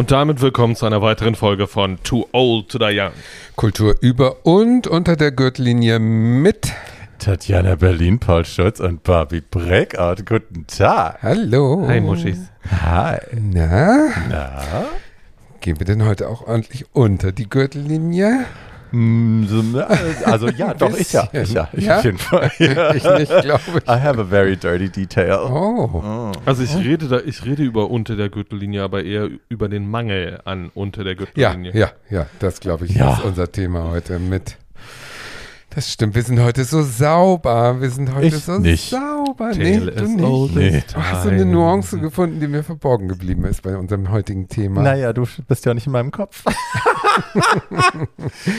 Und damit willkommen zu einer weiteren Folge von Too Old to Die Young. Kultur über und unter der Gürtellinie mit Tatjana Berlin, Paul Schulz und Barbie Breakout. Guten Tag. Hallo. Hi Muschis. Hi. Na, Na? gehen wir denn heute auch ordentlich unter die Gürtellinie? Mm, na, Also ja, doch, ich ja. Ich ja, ich Ja? auf jeden Fall. Ja. Ich nicht, glaube ich. I have a very dirty detail. Oh, Also ich rede da, ich rede über unter der Gürtellinie, aber eher über den Mangel an unter der ja, Gürtellinie. ja, ja, das glaube ich Ja. ist unser Thema heute mit. Das stimmt, wir sind heute so sauber. Wir sind heute Ich so nicht. sauber. Nee, Tale du as nicht. Nee. Du hast so eine. Nuance gefunden, die mir verborgen geblieben ist bei unserem heutigen Thema. Naja, du bist ja nicht in meinem Kopf.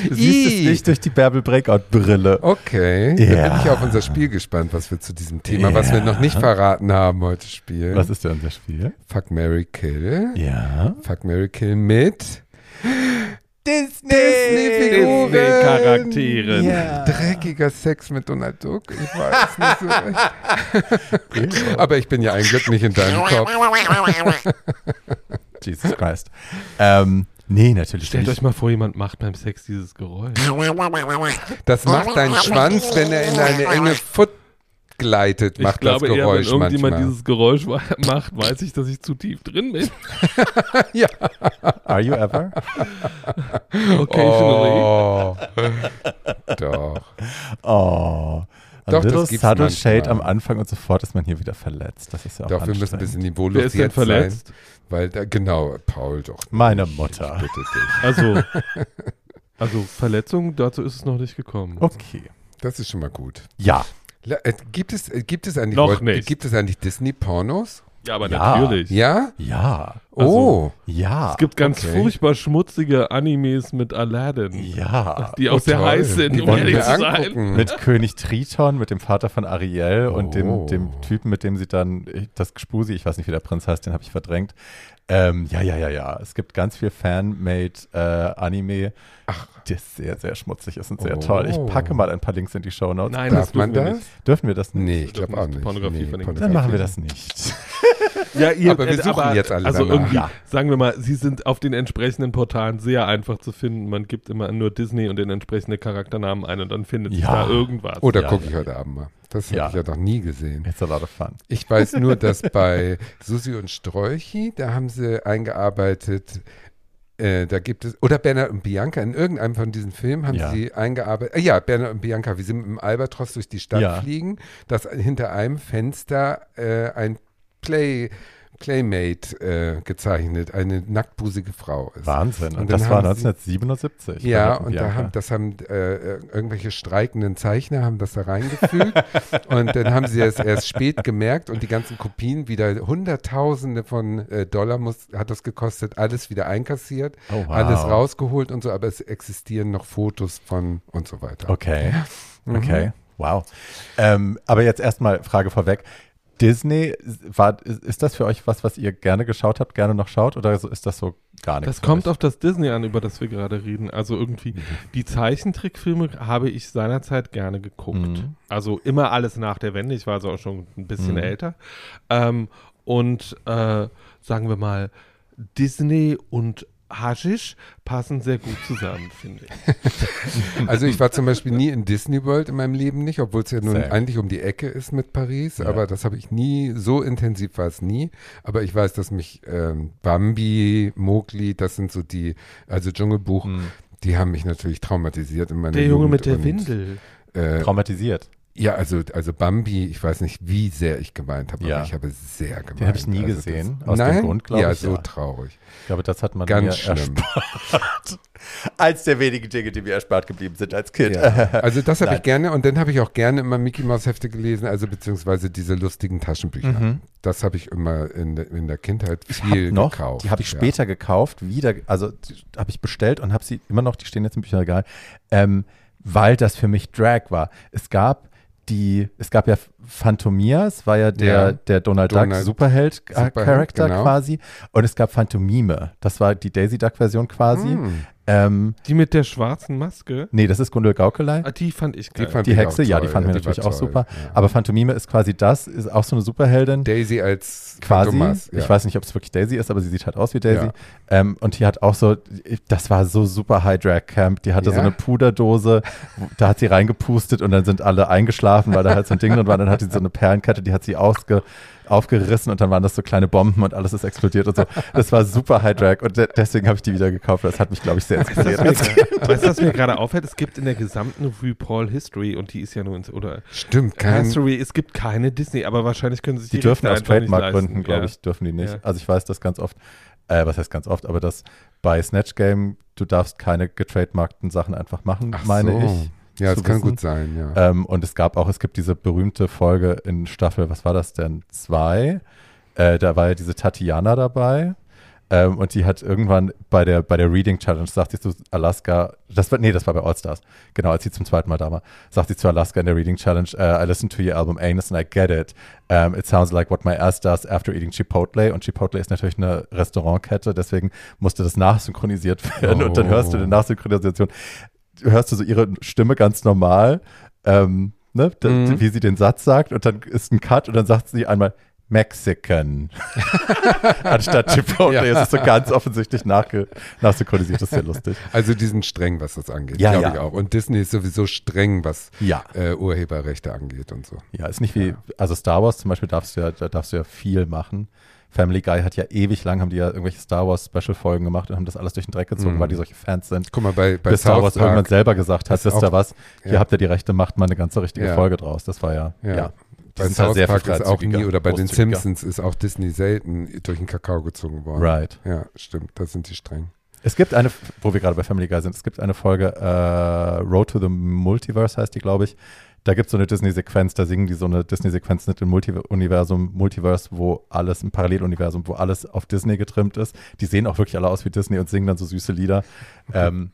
du siehst es nicht durch die Bärbel Breakout Brille. Okay, Ja. dann bin ich auf unser Spiel gespannt, was wir zu diesem Thema, was wir noch nicht verraten haben, heute spielen. Was ist denn unser Spiel? Fuck, Mary Kill. Ja. Fuck, Mary Kill mit! Disney-Figuren. Disney-Charakteren. Ja. Dreckiger Sex mit Donald Duck. Ich weiß nicht so recht. Aber ich bin ja ein Glück nicht in deinem Kopf. Jesus Christ. Ähm, nee, natürlich Stellt nicht. euch mal vor, jemand macht beim Sex dieses Geräusch. Das macht dein Schwanz, wenn er in eine enge Foot gleitet, Ich macht glaube das eher, wenn Geräusch irgendjemand manchmal. dieses Geräusch macht, weiß ich, dass ich zu tief drin bin. ja. Are you ever? Occasionally. Oh. Doch. Oh. A Doch, das little subtle manchmal. shade am Anfang und sofort ist man hier wieder verletzt. Das ist ja auch Doch, wir müssen ein bisschen niveaulos Wer ist denn jetzt verletzt? sein. Weil, da, genau, Paul doch. Meine nicht. Mutter. Ich bitte dich. Also, also Verletzung, dazu ist es noch nicht gekommen. Okay. Das ist schon mal gut. Ja. Äh, Gibt es, äh, gibt es eigentlich, Noch nicht. Gibt es eigentlich Disney-Pornos? Ja, aber Ja. natürlich. Ja? Ja. Also, oh. Ja. Es gibt ganz Okay. furchtbar schmutzige Animes mit Aladdin, ja. die auch Oh, sehr toll. heiß sind, Die um wollen ehrlich wir zu sein. angucken. Mit König Triton, mit dem Vater von Ariel und Oh. dem, dem Typen, mit dem sie dann das Gespusi, ich weiß nicht, wie der Prinz heißt, den habe ich verdrängt. Ähm, ja, ja, ja, ja. Es gibt ganz viel Fan-made äh, Anime, Ach. das sehr, sehr schmutzig ist und sehr Oh. toll. Ich packe mal ein paar Links in die Show Notes. Nein, Darf das man dürfen wir das? nicht. Dürfen wir das nicht? Nee, ich glaube auch nicht. Pornografie verlinken. Dann machen wir das nicht. Ja, ihr, Aber wir äh, suchen jetzt alle Also irgendwie, Ja. sagen wir mal, sie sind auf den entsprechenden Portalen sehr einfach zu finden. Man gibt immer nur Disney und den entsprechenden Charakternamen ein und dann findet sich Ja. da irgendwas. Oder Ja, gucke ich heute Abend mal. Das habe ich ja noch nie gesehen. It's a lot of fun. Ich weiß nur, dass bei Susi und Strolchi, da haben sie eingearbeitet, äh, da gibt es, oder Bernhard und Bianca, in irgendeinem von diesen Filmen haben Ja. sie eingearbeitet, äh, ja, Bernhard und Bianca, wie sie mit dem Albatros durch die Stadt Ja. fliegen, dass hinter einem Fenster äh, ein Play, Playmate äh, gezeichnet, eine nacktbusige Frau ist. Wahnsinn. Und, Und das war haben sie- 1977. Ja, und da haben, das haben äh, irgendwelche streikenden Zeichner haben das da reingefügt und dann haben sie es erst spät gemerkt und die ganzen Kopien wieder Hunderttausende von äh, Dollar muss, hat das gekostet, alles wieder einkassiert, Oh, wow. alles rausgeholt und so, aber es existieren noch Fotos von und so weiter. Okay. Mhm. Okay. Wow. Ähm, aber jetzt erstmal Frage vorweg. Disney, war, ist das für euch was, was ihr gerne geschaut habt, gerne noch schaut oder ist das so gar nichts? Das kommt euch? auf das Disney an, über das wir gerade reden. Also irgendwie, die Zeichentrickfilme habe ich seinerzeit gerne geguckt. Mhm. Also immer alles nach der Wende. Ich war also auch schon ein bisschen Mhm. älter. Ähm, und äh, sagen wir mal, Disney und Haschisch passen sehr gut zusammen, finde ich. Also ich war zum Beispiel nie in Disney World in meinem Leben nicht, obwohl es ja nun Same. eigentlich um die Ecke ist mit Paris, Ja. aber das habe ich nie, so intensiv war es nie. Aber ich weiß, dass mich ähm, Bambi, Mowgli, das sind so die, also Dschungelbuch, Mhm. die haben mich natürlich traumatisiert in meiner Der Junge Jugend mit der und, Windel. Äh, Traumatisiert. Ja, also, also Bambi, ich weiß nicht, wie sehr ich geweint habe, Ja. aber ich habe sehr geweint. Den habe ich nie Also gesehen. Das, Aus nein? dem Grund, glaube ja, ich. so ja. traurig. Ich glaube, das hat man Ganz mir schlimm. erspart. Als der wenigen Dinge, die mir erspart geblieben sind als Kind. Ja. Also das habe ich gerne und dann habe ich auch gerne immer Mickey Mouse Hefte gelesen, also beziehungsweise diese lustigen Taschenbücher. Mhm. Das habe ich immer in, der- in der Kindheit viel noch, gekauft. die habe ich später gekauft, wieder, also habe ich bestellt und habe sie immer noch, die stehen jetzt im Bücherregal, ähm, weil das für mich Drag war. Es gab die, es gab ja Phantomias war ja der, Ja. der Donald, Duck Donald- Superheld-Charakter Superheld, genau. quasi. Und es gab Phantomime. Das war die Daisy Duck-Version quasi. Hm. Ähm, Die mit der schwarzen Maske. nee, das ist Gundel Gaukelei. Ah, die fand ich geil. fand Die ich Hexe, auch ja, die fanden wir war natürlich auch super. ja. Aber Phantomime ist quasi das, ist auch so eine Superheldin. Daisy als quasi. Thomas, ja. Ich weiß nicht, ob es wirklich Daisy ist, aber sie sieht halt aus wie Daisy. Ja. Ähm, und die hat auch so, das war so super High Drag Camp. Die hatte so Ja. eine Puderdose, da hat sie reingepustet und dann sind alle eingeschlafen, weil da halt so ein Ding drin war. Dann hat sie so eine Perlenkette, die hat sie ausge, aufgerissen und dann waren das so kleine Bomben und alles ist explodiert und so. Das war super High Drag und de deswegen habe ich die wieder gekauft. Das hat mich, glaube ich, sehr inspiriert. Weißt du, was mir gerade auffällt? Es gibt in der gesamten RuPaul History, und die ist ja nur ins, oder Stimmt, kein, History, es gibt keine Disney, aber wahrscheinlich können sie sich Die die, dürfen aus Trademark-Gründen, glaube Ja. ich, dürfen die nicht. Ja. Also ich weiß das ganz oft, äh, was heißt ganz oft, aber dass bei Snatch Game, du darfst keine getrademarkten Sachen einfach machen, Ach meine so. ich. Ja, das kann wissen. gut sein, ja. Ähm, und es gab auch, es gibt diese berühmte Folge in Staffel, was war das denn? Zwei. Äh, da war ja diese Tatiana dabei. Ähm, und die hat irgendwann bei der, bei der Reading Challenge, sagt sie zu Alaska, das war, nee, das war bei All Stars, genau, als sie zum zweiten Mal da war, sagt sie zu Alaska in der Reading Challenge, uh, I listened to your album Anus and I get it. Um, it sounds like what my ass does after eating Chipotle. Und Chipotle ist natürlich eine Restaurantkette, deswegen musste das nachsynchronisiert werden. Und dann hörst du in der Nachsynchronisation, hörst du so ihre Stimme ganz normal, ähm, ne, d- Mhm. wie sie den Satz sagt und dann ist ein Cut und dann sagt sie einmal Mexican anstatt Chipotle. Ja. Es ist so ganz offensichtlich nachsynchronisiert. Das ist sehr lustig. Also die sind streng, was das angeht, Ja, glaube ja. ich auch. Und Disney ist sowieso streng, was Ja. äh, Urheberrechte angeht und so. Ja, ist nicht wie, also Star Wars zum Beispiel darfst du ja, da darfst du ja viel machen. Family Guy hat ja ewig lang, haben die ja irgendwelche Star Wars Special Folgen gemacht und haben das alles durch den Dreck gezogen, Mhm. weil die solche Fans sind. Guck mal, bei, bei Bis Star Wars irgendwann Park, selber gesagt hat, wisst ihr was, hier ja. habt ihr die Rechte, macht mal eine ganze richtige Ja. Folge draus. Das war ja, ja. Ja. Bei South sehr Park ist auch nie, oder bei den. Simpsons ist auch Disney selten durch den Kakao gezogen worden. Right. Ja, stimmt, da sind die streng. Es gibt eine, wo wir gerade bei Family Guy sind, es gibt eine Folge, äh, Road to the Multiverse heißt die, glaube ich. Da gibt es so eine Disney-Sequenz, da singen die so eine Disney-Sequenz mit dem Multi-Universum, Multiverse, wo alles, ein Paralleluniversum, wo alles auf Disney getrimmt ist. Die sehen auch wirklich alle aus wie Disney und singen dann so süße Lieder. Ähm,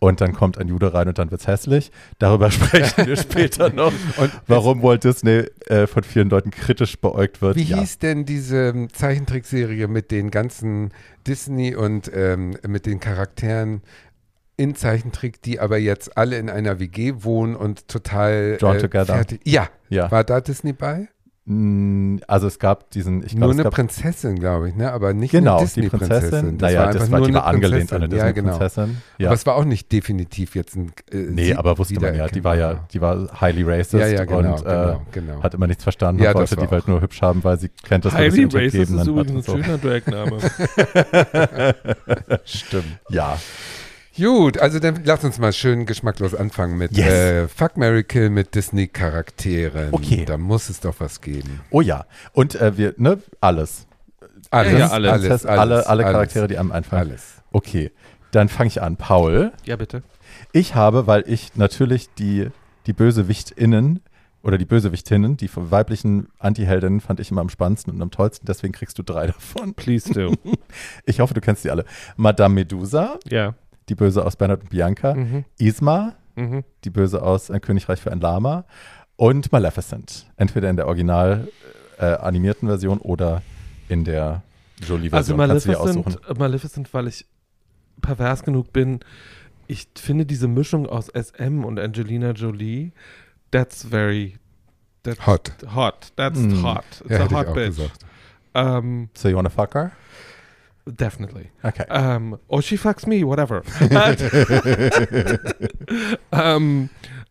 und dann kommt ein Jude rein und dann wird's hässlich. Darüber sprechen wir später noch. Und Warum Walt Disney äh, von vielen Leuten kritisch beäugt wird. Wie ja. hieß denn diese ähm, Zeichentrickserie mit den ganzen Disney und ähm, mit den Charakteren in Zeichentrick, die aber jetzt alle in einer WG wohnen und total Drawn Together. fertig. Ja, Ja. war da Disney bei? Mm, Also es gab diesen, ich nur glaube, es eine gab Prinzessin, glaube ich, ne? Aber nicht genau, eine die Disney-Prinzessin. Prinzessin. Naja, das war, die war angelehnt an eine Ja, genau. Disney-Prinzessin. Ja. Aber es war auch nicht definitiv jetzt ein. Äh, Nee, aber wusste man ja, die war ja, die war highly racist Ja, ja, genau, und genau, äh, genau. hat immer nichts verstanden Ja, und das wollte war die Welt nur hübsch haben, weil sie kennt das Highly Racist ist übrigens ein so. schöner Dragname. Stimmt. Ja, Gut, also dann lass uns mal schön geschmacklos anfangen mit Yes. äh, Fuck, Mary Kill mit Disney-Charakteren. Okay. Da muss es doch was geben. oh ja. Und äh, wir, ne, alles. Alles, Ja, ja, alles. Das heißt, alle, alle Charaktere, alles, die einem einfallen. Alles. Okay, dann fange ich an. Paul, ja, bitte. ich habe, weil ich natürlich die, die BösewichtInnen oder die Bösewichtinnen, die weiblichen Antiheldinnen fand ich immer am spannendsten und am tollsten, deswegen kriegst du drei davon. Please do. Ich hoffe, du kennst die alle. Madame Medusa, ja. Die Böse aus Bernhard und Bianca, Mhm. Isma, Mhm. die Böse aus Ein Königreich für ein Lama und Maleficent. Entweder in der original äh, animierten Version oder in der Also Jolie-Version. Kannst du dir aussuchen. Maleficent, Maleficent, weil ich pervers genug bin, ich finde diese Mischung aus SM und Angelina Jolie, that's very that's Hot. Hot. That's Mm. hot. It's Ja, a hot bitch. gesagt. Um, So you wanna fuck her? Definitely. Okay. Um, or she fucks me, whatever. um,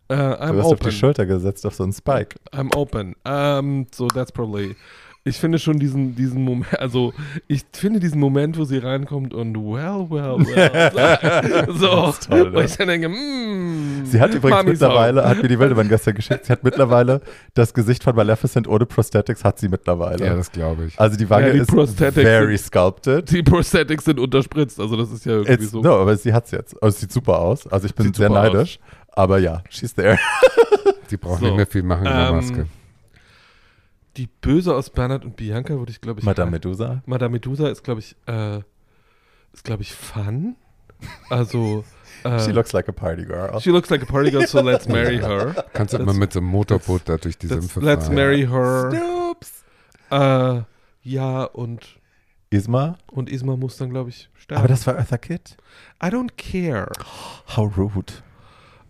uh, I'm du hast auf open. die Schulter gesetzt auf so einen Spike. I'm open. Um, so that's probably. Ich finde schon diesen, diesen Moment, also ich finde diesen Moment, wo sie reinkommt und well, well, well. so, toll, wo ich dann denke, mm, Sie hat übrigens Mami mittlerweile, hat mir die Wildemann gestern geschickt, sie hat mittlerweile das Gesicht von Maleficent ohne Prosthetics hat sie mittlerweile. Ja, das glaube ich. also die Wange Ja, die ist Prosthetics very sind- sculpted. Die Prosthetics sind unterspritzt, also das ist ja irgendwie It's, so. No, aber sie hat's jetzt. Also es sieht super aus. Also ich bin Sieht sehr neidisch. Aber ja, she's there. Die brauchen So. nicht mehr viel machen in der Ähm, Maske. Die Böse aus Bernhard und Bianca würde ich, glaube ich. Madame Medusa. Madame Medusa ist, glaube ich, äh, ist, glaube ich, fun. Also, Äh, She looks like a party girl. she looks like a party girl, so let's marry her. Kannst du immer mit so einem Motorboot da durch die Let's, Sümpfe let's fahren. marry her. Snoops. Äh, ja, und, Isma? und Isma muss dann, glaube ich, sterben. Aber das war Eartha Kitt. I don't care. How rude.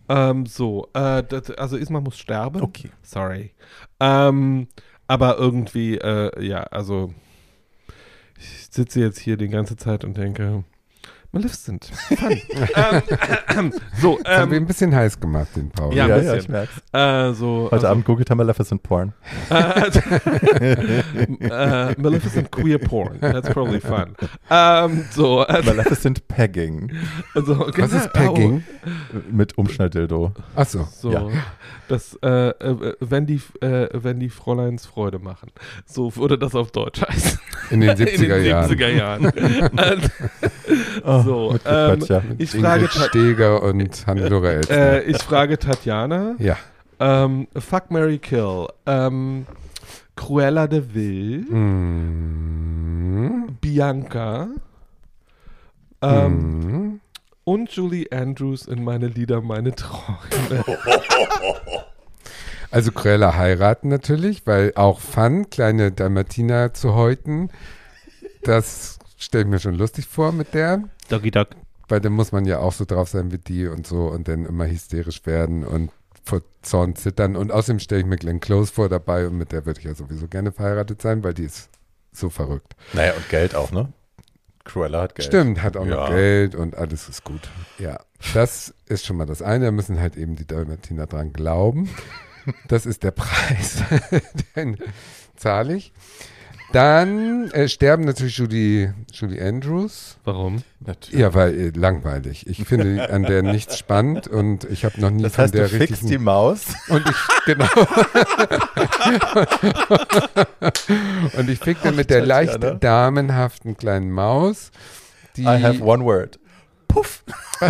Ähm, so, äh, das, also Isma muss sterben. Okay. Sorry. Ähm, aber irgendwie, äh, ja, also ich sitze jetzt hier die ganze Zeit und denke, Maleficent. Fun. ähm, so, Das haben wir ähm, ein bisschen heiß gemacht, den Paul. Ja, ein ja, bisschen. ich merk's. äh, so, Heute also, Abend googelt er Maleficent Porn. äh, Maleficent Queer Porn. That's probably fun. Ähm, so, also, Maleficent Pegging. also, Was ist Pegging? Mit Umschnalldildo. Achso. So, Ja. das, äh, äh, wenn, die, äh, wenn die Fräuleins Freude machen. So würde das auf Deutsch heißen. In den 70er In den Jahren. 70er Jahren. Oh, so, mit ähm, ich, frage Steger und Hannelore Elster. äh, ich frage Tatjana. ja. Ähm, fuck Mary Kill. Ähm, Cruella de Vil. Mm. Bianca. Ähm, Mm. Und Julie Andrews in meine Lieder, meine Träume. Also Cruella heiraten natürlich, weil auch Fun, kleine Dalmatiner zu häuten, das stelle ich mir schon lustig vor mit der. Doggy Dog. Weil dann muss man ja auch so drauf sein wie die und so und dann immer hysterisch werden und vor Zorn zittern. Und außerdem stelle ich mir Glenn Close vor dabei und mit der würde ich ja sowieso gerne verheiratet sein, weil die ist so verrückt. Naja, und Geld auch, ne? Cruella hat Geld. Stimmt, hat auch Ja. noch Geld und alles ist gut. Ja, das ist schon mal das eine. Da müssen halt eben die Dalmatiner dran glauben. Das ist der Preis, den zahle ich. Dann äh, sterben natürlich Julie, Julie Andrews. Warum? Natürlich. Ja, weil äh, langweilig. Ich finde an der nichts spannend und ich habe noch nie Das von heißt, der du fixst richtigen die Maus. und ich genau und ich fick dann mit der leicht Tatjana. damenhaften kleinen Maus, die I have one word. Puff.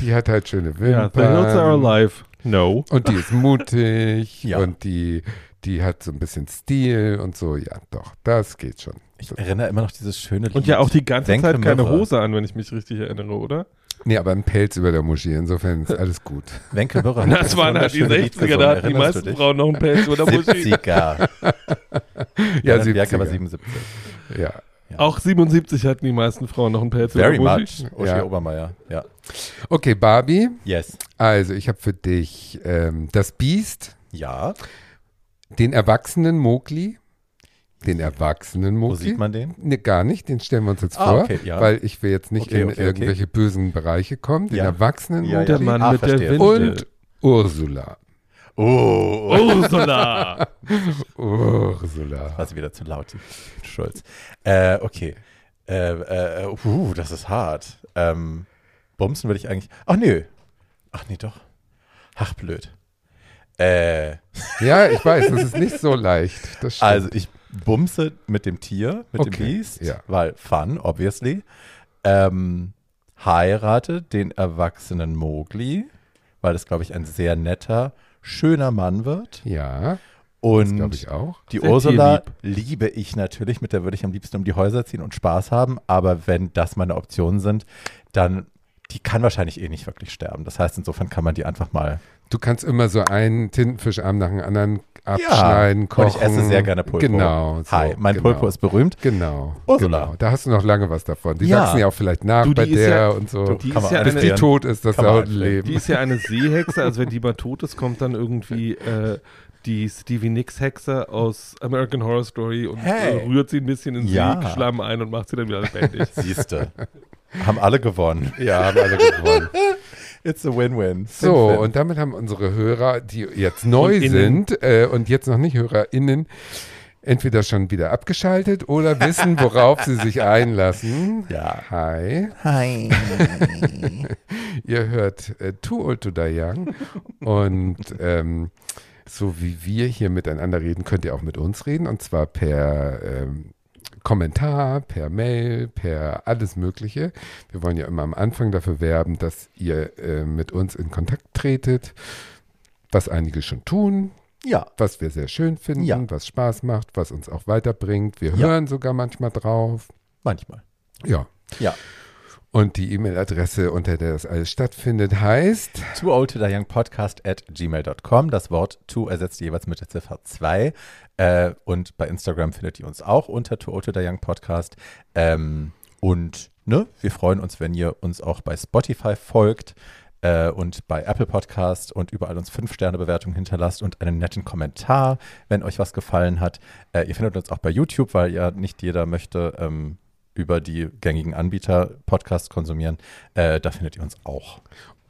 die hat halt schöne Ja, the hills are Wimpern alive. No. und die ist mutig Ja. und die die hat so ein bisschen Stil und so. Ja, doch, das geht schon. Ich erinnere immer noch dieses schöne Lied. Und ja auch die ganze Denke Zeit keine. Hose an, wenn ich mich richtig erinnere, oder? Nee, aber ein Pelz über der Moschee, insofern ist alles gut. Wenke hat Das waren halt die wunderschöne Lied 60er, da hatten die meisten? Frauen noch einen Pelz über der Muschi. 70er. Ja, Ja, Bianca war 70er. 77. Ja. Auch 77 hatten die meisten Frauen noch einen Pelz Very über der Muschi. much. Uschi Ja. Obermeier. Ja. Okay, Barbie. Yes. Also, ich habe für dich ähm, das Biest, Ja. Den erwachsenen Mowgli. Den erwachsenen Wo Mowgli. sieht man den? Ne, gar nicht, den stellen wir uns jetzt Ah, vor, okay, ja. weil ich will jetzt nicht Okay, in okay, okay. irgendwelche bösen Bereiche kommen. Den Ja. erwachsenen Ja, Der Mowgli Mann Ah, mit der. Windel. und Ursula. Oh. Ursula. Ursula. War sie wieder zu laut, die Schulz. Äh, okay. Äh, äh, uh, das ist hart. Ähm, Bumsen würde ich eigentlich. Ach nö. Ach nee, doch. Ach, blöd. Äh, Ja, ich weiß, das ist nicht so leicht. Das stimmt. also ich bumse mit dem Tier, mit dem Okay, Biest, ja. weil fun, obviously. Ähm, heirate den erwachsenen Mowgli, weil das, glaube ich, ein sehr netter, schöner Mann wird. ja, das Und glaube ich auch. Die Sehr Ursula liebe ich natürlich, mit der würde ich am liebsten um die Häuser ziehen und Spaß haben, aber wenn das meine Optionen sind, dann die kann wahrscheinlich eh nicht wirklich sterben. Das heißt, insofern kann man die einfach mal. Du kannst immer so einen Tintenfischarm nach dem anderen abschneiden, kochen. und ich esse sehr gerne Pulpo. Genau. So, Hi, mein genau. Pulpo ist berühmt. Genau. Ursula. Genau. Da hast du noch lange was davon. Die Ja. wachsen ja auch vielleicht nach Du, bei der ja- und so. du, Die ja Bis die eine, tot ist, das dauert ein. Leben. die ist ja eine Seehexe, also wenn die mal tot ist, kommt dann irgendwie äh, die Stevie Nicks Hexe aus American Horror Story und Hey. äh, rührt sie ein bisschen in Ja. Seeschlamm ein und macht sie dann wieder lebendig. Siehste. Haben alle gewonnen. ja, haben alle gewonnen. It's a win-win. So, Win-win. und damit haben unsere Hörer, die jetzt neu Und sind äh, und jetzt noch nicht HörerInnen, entweder schon wieder abgeschaltet oder wissen, worauf sie sich einlassen. Ja. Hi. Hi. Ihr hört äh, Too Old to Die Young und ähm, so wie wir hier miteinander reden, könnt ihr auch mit uns reden und zwar per ähm, Kommentar, per Mail, per alles Mögliche. Wir wollen ja immer am Anfang dafür werben, dass ihr äh, mit uns in Kontakt tretet, was einige schon tun, Ja. was wir sehr schön finden, Ja. was Spaß macht, was uns auch weiterbringt. Wir Ja. hören sogar manchmal drauf. Manchmal. Ja. Ja. Und die E-Mail-Adresse, unter der das alles stattfindet, heißt Too old to young podcast at gmail.com. Das Wort to ersetzt jeweils mit der Ziffer 2. Äh, und bei Instagram findet ihr uns auch unter Too old to young podcast. Ähm, und ne, wir freuen uns, wenn ihr uns auch bei Spotify folgt äh, und bei Apple Podcast und überall uns 5-Sterne-Bewertungen hinterlasst und einen netten Kommentar, wenn euch was gefallen hat. Äh, ihr findet uns auch bei YouTube, weil ja nicht jeder möchte ähm, über die gängigen Anbieter Podcasts konsumieren. Äh, da findet ihr uns auch.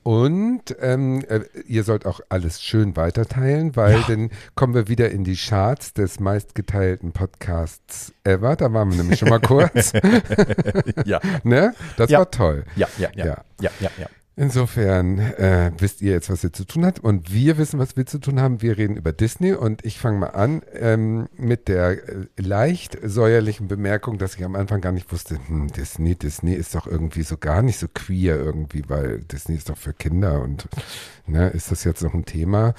Und ähm, äh, ihr sollt auch alles schön weiterteilen, weil Ja. dann kommen wir wieder in die Charts des meistgeteilten Podcasts ever. Da waren wir nämlich schon mal kurz. ja, ne? Das Ja. war toll. ja, ja, ja, Ja. ja, ja, ja. Insofern äh, wisst ihr jetzt, was ihr zu tun habt und wir wissen, was wir zu tun haben. Wir reden über Disney und ich fange mal an ähm, mit der äh, leicht säuerlichen Bemerkung, dass ich am Anfang gar nicht wusste, hm, Disney, Disney ist doch irgendwie so gar nicht so queer irgendwie, weil Disney ist doch für Kinder und ne, ist das jetzt noch ein Thema?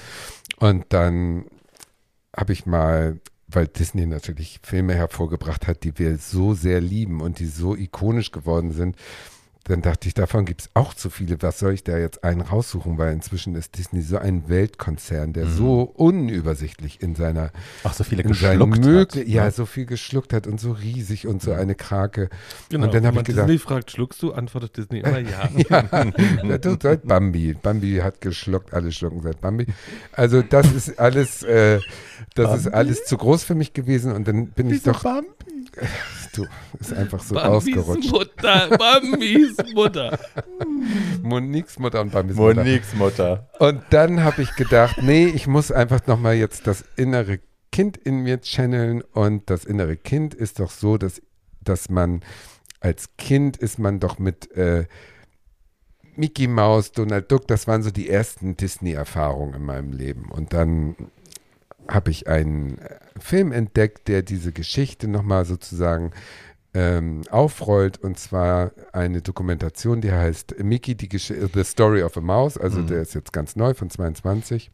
Und dann habe ich mal weil Disney natürlich Filme hervorgebracht hat, die wir so sehr lieben und die so ikonisch geworden sind, dann dachte ich, davon gibt es auch zu viele. Was soll ich da jetzt einen raussuchen? Weil inzwischen ist Disney so ein Weltkonzern, der Mhm. so unübersichtlich in seiner Auch so viele geschluckt hat. ja, so viel geschluckt hat und so riesig und so eine Krake. Genau. Und dann Wenn habe ich gedacht, Disney fragt, schluckst du? Antwortet Disney immer ja. ja, du seit Bambi. Bambi hat geschluckt, alle schlucken seit Bambi. Also das ist alles, äh, das ist Bambi? alles zu groß für mich gewesen und dann bin ich Wieso doch, Bambi? du, ist einfach so Bambis ausgerutscht. Mutter, Bambis Mutter. Moniques Mutter und Bambis Mutter. Moniques Mutter. Und dann habe ich gedacht, nee, ich muss einfach nochmal jetzt das innere Kind in mir channeln und das innere Kind ist doch so, dass, dass man als Kind ist man doch mit äh, Mickey Mouse, Donald Duck, das waren so die ersten Disney-Erfahrungen in meinem Leben. Und dann habe ich einen äh, Film entdeckt, der diese Geschichte nochmal sozusagen ähm, aufrollt. Und zwar eine Dokumentation, die heißt Mickey, die Gesch The Story of a Mouse, also Mhm. der ist jetzt ganz neu von 22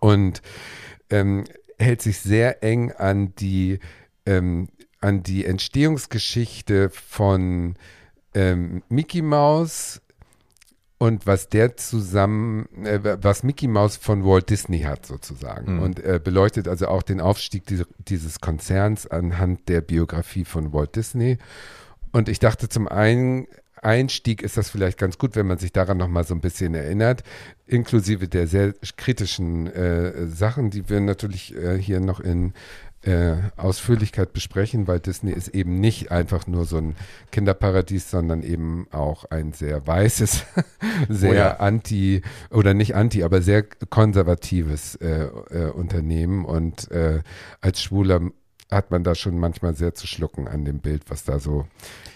und ähm, hält sich sehr eng an die ähm, an die Entstehungsgeschichte von ähm, Mickey Mouse und was der zusammen, äh, was Mickey Mouse von Walt Disney hat sozusagen Mhm. und äh, beleuchtet also auch den Aufstieg diese, dieses Konzerns anhand der Biografie von Walt Disney. Und ich dachte zum einen, Einstieg ist das vielleicht ganz gut, wenn man sich daran nochmal so ein bisschen erinnert, inklusive der sehr kritischen äh, Sachen, die wir natürlich äh, hier noch in äh, Ausführlichkeit besprechen, weil Disney ist eben nicht einfach nur so ein Kinderparadies, sondern eben auch ein sehr weißes, sehr Oh ja. anti oder nicht anti, aber sehr konservatives äh, äh, Unternehmen und äh, als Schwuler hat man da schon manchmal sehr zu schlucken an dem Bild, was da so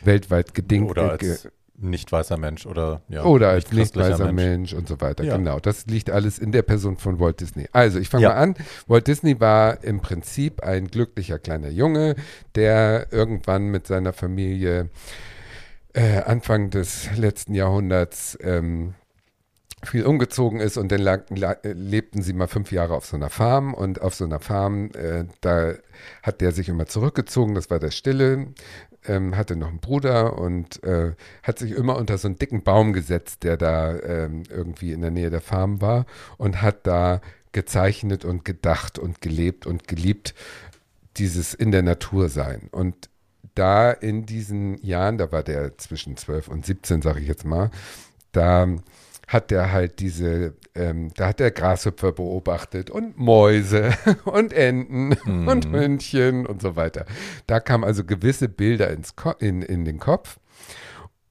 weltweit gedingt Oder als nicht weißer Mensch oder ja, oder als nicht weißer Mensch. und so weiter. Ja. Genau, das liegt alles in der Person von Walt Disney. Also, ich fange Ja. mal an. Walt Disney war im Prinzip ein glücklicher kleiner Junge, der irgendwann mit seiner Familie äh, Anfang des letzten Jahrhunderts ähm, viel umgezogen ist und dann lag, la, äh, lebten sie mal fünf Jahre auf so einer Farm und auf so einer Farm, äh, da hat der sich immer zurückgezogen, das war der Stille, ähm, hatte noch einen Bruder und äh, hat sich immer unter so einen dicken Baum gesetzt, der da ähm, irgendwie in der Nähe der Farm war und hat da gezeichnet und gedacht und gelebt und geliebt, dieses in der Natur sein. Und da in diesen Jahren, da war der zwischen 12 und 17, sage ich jetzt mal, da hat er halt diese, ähm, da hat er Grashüpfer beobachtet und Mäuse und Enten Mhm. und Hündchen und so weiter. Da kamen also gewisse Bilder ins Ko in, in den Kopf.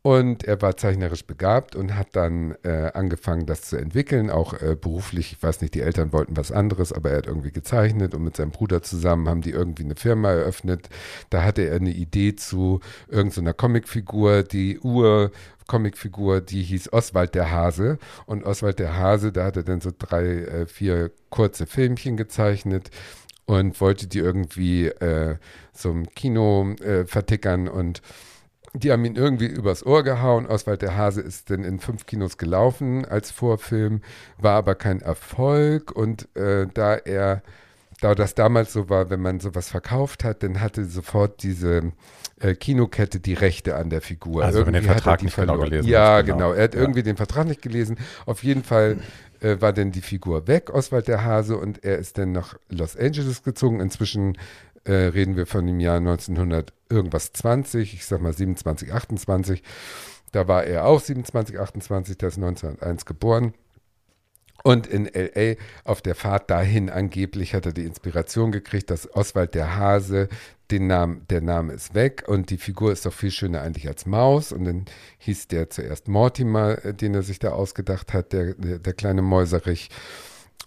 Und er war zeichnerisch begabt und hat dann äh, angefangen, das zu entwickeln, auch äh, beruflich. Ich weiß nicht, die Eltern wollten was anderes, aber er hat irgendwie gezeichnet und mit seinem Bruder zusammen haben die irgendwie eine Firma eröffnet. Da hatte er eine Idee zu irgendeiner Comicfigur, die Ur. Comicfigur, die hieß Oswald der Hase. Und Oswald der Hase, da hat er dann so drei, äh, vier kurze Filmchen gezeichnet und wollte die irgendwie äh, so im Kino äh, vertickern und die haben ihn irgendwie übers Ohr gehauen. Oswald der Hase ist dann in fünf Kinos gelaufen als Vorfilm, war aber kein Erfolg. Und äh, da er da das damals so war, wenn man sowas verkauft hat, dann hatte sofort diese äh, Kinokette die Rechte an der Figur. Also wenn den Irgendwie hat er Vertrag nicht genau verloren. gelesen Ja, hat, genau. genau. Er hat Ja. irgendwie den Vertrag nicht gelesen. Auf jeden Fall äh, war dann die Figur weg, Oswald der Hase, und er ist dann nach Los Angeles gezogen. Inzwischen äh, reden wir von dem Jahr 1900 irgendwas 20, ich sag mal 27, 28. Da war er auch 27, 28, der ist 1901 geboren. Und in L.A. auf der Fahrt dahin angeblich hat er die Inspiration gekriegt, dass Oswald der Hase, den Namen, der Name ist weg und die Figur ist doch viel schöner eigentlich als Maus. Und dann hieß der zuerst Mortimer, äh, den er sich da ausgedacht hat, der, der, der kleine Mäuserich.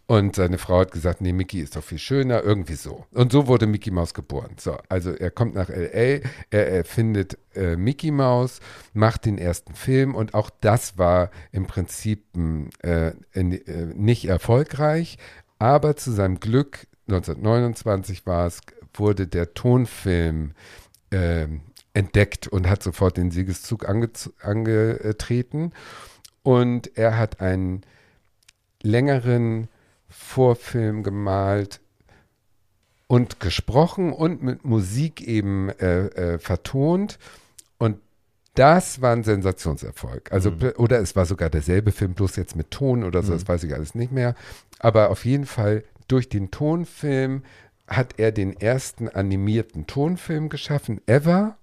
Und seine Frau hat gesagt, nee, Mickey ist doch viel schöner, irgendwie so. Und so wurde Mickey Mouse geboren. So, also er kommt nach L.A., er erfindet äh, Mickey Mouse, macht den ersten Film und auch das war im Prinzip m, äh, in, äh, nicht erfolgreich, aber zu seinem Glück, 1929 war es, wurde der Tonfilm ähm, entdeckt und hat sofort den Siegeszug angez- angetreten. Und er hat einen längeren Vorfilm gemalt und gesprochen und mit Musik eben äh, äh, vertont. Und das war ein Sensationserfolg. Also, pl- oder es war sogar derselbe Film, bloß jetzt mit Ton oder so, das weiß ich alles nicht mehr. Aber auf jeden Fall durch den Tonfilm hat er den ersten animierten Tonfilm geschaffen, ever.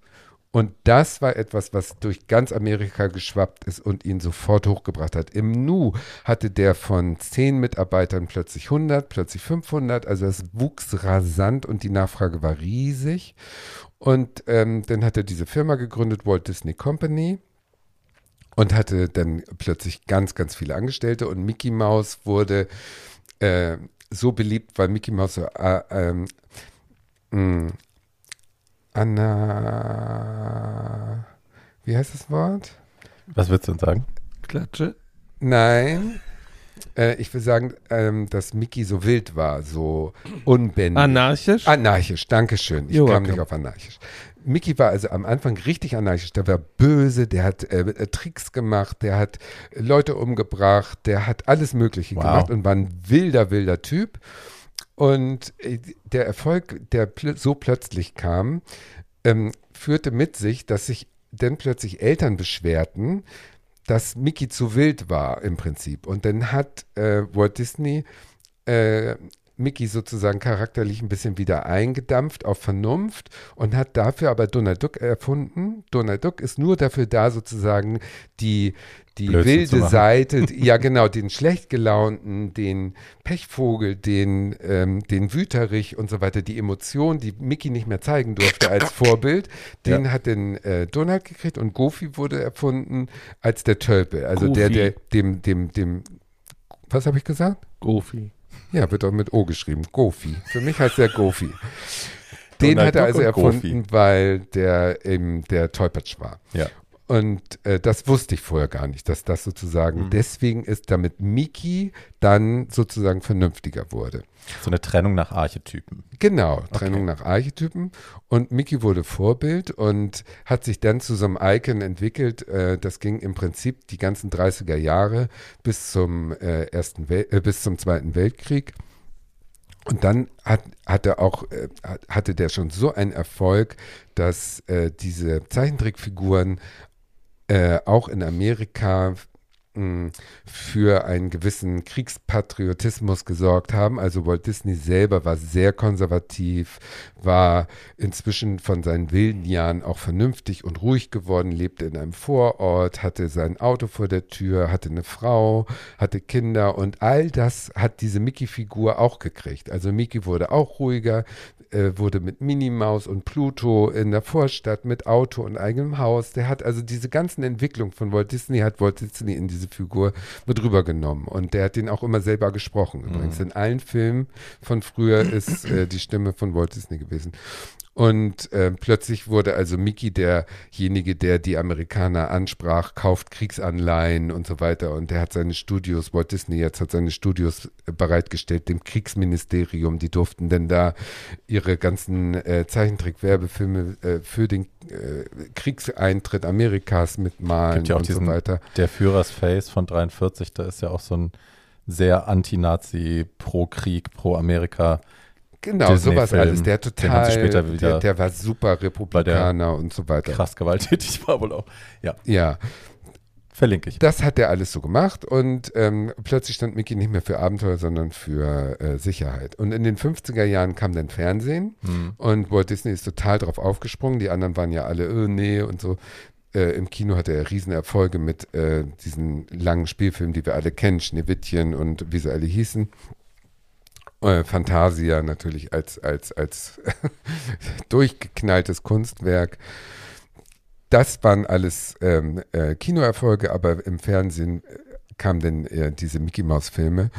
Und das war etwas, was durch ganz Amerika geschwappt ist und ihn sofort hochgebracht hat. Im Nu hatte der von zehn Mitarbeitern plötzlich 100, plötzlich 500. Also es wuchs rasant und die Nachfrage war riesig. Und ähm, dann hat er diese Firma gegründet, Walt Disney Company. Und hatte dann plötzlich ganz, ganz viele Angestellte. Und Mickey Mouse wurde äh, so beliebt, weil Mickey Mouse so äh, ähm, mh, Anna, wie heißt das Wort? Was würdest du denn sagen? Klatsche. Nein. Äh, ich will sagen, ähm, dass Mickey so wild war, so unbändig. Anarchisch? Anarchisch, Dankeschön. Ich You're kam welcome. nicht auf anarchisch. Mickey war also am Anfang richtig anarchisch. Der war böse, der hat äh, äh, Tricks gemacht, der hat Leute umgebracht, der hat alles Mögliche Wow. gemacht und war ein wilder, wilder Typ. Und äh, der Erfolg, der so plötzlich kam, ähm, führte mit sich, dass sich dann plötzlich Eltern beschwerten, dass Mickey zu wild war im Prinzip. Und dann hat äh, Walt Disney äh, Mickey sozusagen charakterlich ein bisschen wieder eingedampft auf Vernunft und hat dafür aber Donald Duck erfunden. Donald Duck ist nur dafür da, sozusagen die, die Blödsinn wilde. Seite, ja genau, den schlecht gelaunten, den Pechvogel, den, ähm, den Wüterich und so weiter, die Emotion, die Mickey nicht mehr zeigen durfte als Vorbild, den Ja. hat den äh, Donald gekriegt und Goofy wurde erfunden als der Tölpel, also der, Goofy. der, dem, dem, dem, was habe ich gesagt? Goofy. Ja, wird auch mit O geschrieben. Goofy. Für mich heißt der Goofy. Den Donald hat er also und erfunden, weil der eben der Tollpatsch war. Ja. Und äh, das wusste ich vorher gar nicht, dass das sozusagen Mhm. deswegen ist, damit Mickey dann sozusagen vernünftiger wurde. So eine Trennung nach Archetypen. Genau, Trennung nach Archetypen. Und Mickey wurde Vorbild und hat sich dann zu so einem Icon entwickelt. Äh, das ging im Prinzip die ganzen 30er Jahre bis zum, äh, ersten Wel äh, bis zum Zweiten Weltkrieg. Und dann hat, hat er auch, äh, hat- hatte der schon so einen Erfolg, dass äh, diese Zeichentrickfiguren äh, auch in Amerika mh, für einen gewissen Kriegspatriotismus gesorgt haben. Also Walt Disney selber war sehr konservativ, war inzwischen von seinen wilden Jahren auch vernünftig und ruhig geworden, lebte in einem Vorort, hatte sein Auto vor der Tür, hatte eine Frau, hatte Kinder und all das hat diese Mickey-Figur auch gekriegt. Also Mickey wurde auch ruhiger, äh, wurde mit Minnie Maus und Pluto in der Vorstadt mit Auto und eigenem Haus. Der hat also diese ganzen Entwicklungen von Walt Disney, hat Walt Disney in diese Figur mit rübergenommen. Und der hat den auch immer selber gesprochen. Übrigens in allen Filmen von früher ist äh, die Stimme von Walt Disney gewesen. Und äh, plötzlich wurde also Mickey derjenige, der die Amerikaner ansprach, kauft Kriegsanleihen und so weiter. Und der hat seine Studios, Walt Disney jetzt hat seine Studios äh, bereitgestellt, dem Kriegsministerium. Die durften dann da ihre ganzen äh, Zeichentrick-Werbefilme äh, für den äh, Kriegseintritt Amerikas mitmalen ja und so diesen- weiter. Der Führersface von 43, da ist ja auch so ein sehr Anti-Nazi, pro-Krieg, pro-Amerika Genau, sowas alles. Der total, der, der war super Republikaner und so weiter. krass gewalttätig war wohl auch. Ja, Ja, verlinke ich. das hat er alles so gemacht und ähm, plötzlich stand Mickey nicht mehr für Abenteuer, sondern für äh, Sicherheit. Und in den 50er Jahren kam dann Fernsehen Hm. und Walt Disney ist total drauf aufgesprungen. Die anderen waren ja alle, oh nee und so. Äh, Im Kino hatte er Riesenerfolge mit äh, diesen langen Spielfilmen, die wir alle kennen, Schneewittchen und wie sie alle hießen. Äh, Fantasia natürlich als, als, als durchgeknalltes Kunstwerk. Das waren alles ähm, äh, Kinoerfolge, aber im Fernsehen äh, kamen dann äh, diese Mickey Mouse Filme.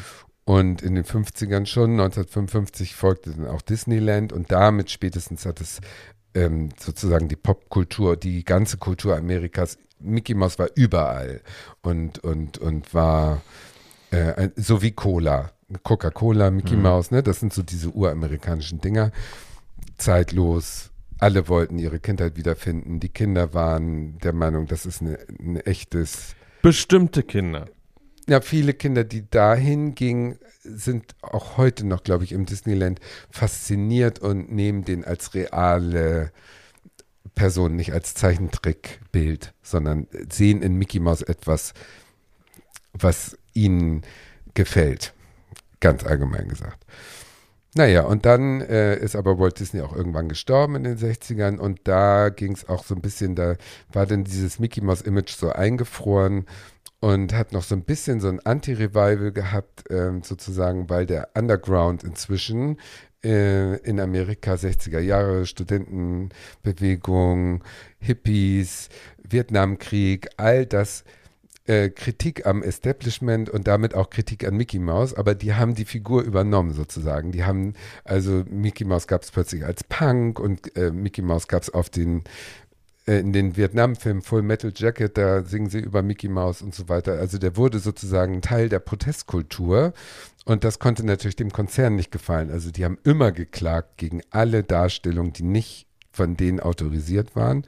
Und in den 50ern schon, 1955 folgte dann auch Disneyland und damit spätestens hat es ähm, sozusagen die Popkultur, die ganze Kultur Amerikas, Mickey Mouse war überall und, und, und war äh, ein- so wie Cola. Coca-Cola, Mickey Mhm. Mouse, ne? Das sind so diese uramerikanischen Dinger. Zeitlos. Alle wollten ihre Kindheit wiederfinden. Die Kinder waren der Meinung, das ist eine, ein echtes. Bestimmte Kinder. Ja, viele Kinder, die dahin gingen, sind auch heute noch, glaube ich, im Disneyland fasziniert und nehmen den als reale Person, nicht als Zeichentrickbild, sondern sehen in Mickey Mouse etwas, was ihnen gefällt. Ganz allgemein gesagt. Naja, und dann äh, ist aber Walt Disney auch irgendwann gestorben in den 60ern und da ging es auch so ein bisschen, da war dann dieses Mickey Mouse Image so eingefroren und hat noch so ein bisschen so ein Anti-Revival gehabt, ähm, sozusagen, weil der Underground inzwischen äh, in Amerika 60er Jahre, Studentenbewegung, Hippies, Vietnamkrieg, all das äh, Kritik am Establishment und damit auch Kritik an Mickey Mouse, aber die haben die Figur übernommen sozusagen. Die haben, also Mickey Mouse gab es plötzlich als Punk und äh, Mickey Mouse gab es auf den äh, in den Vietnam-Film Full Metal Jacket, da singen sie über Mickey Mouse und so weiter. Also der wurde sozusagen Teil der Protestkultur und das konnte natürlich dem Konzern nicht gefallen. Also die haben immer geklagt gegen alle Darstellungen, die nicht von denen autorisiert waren.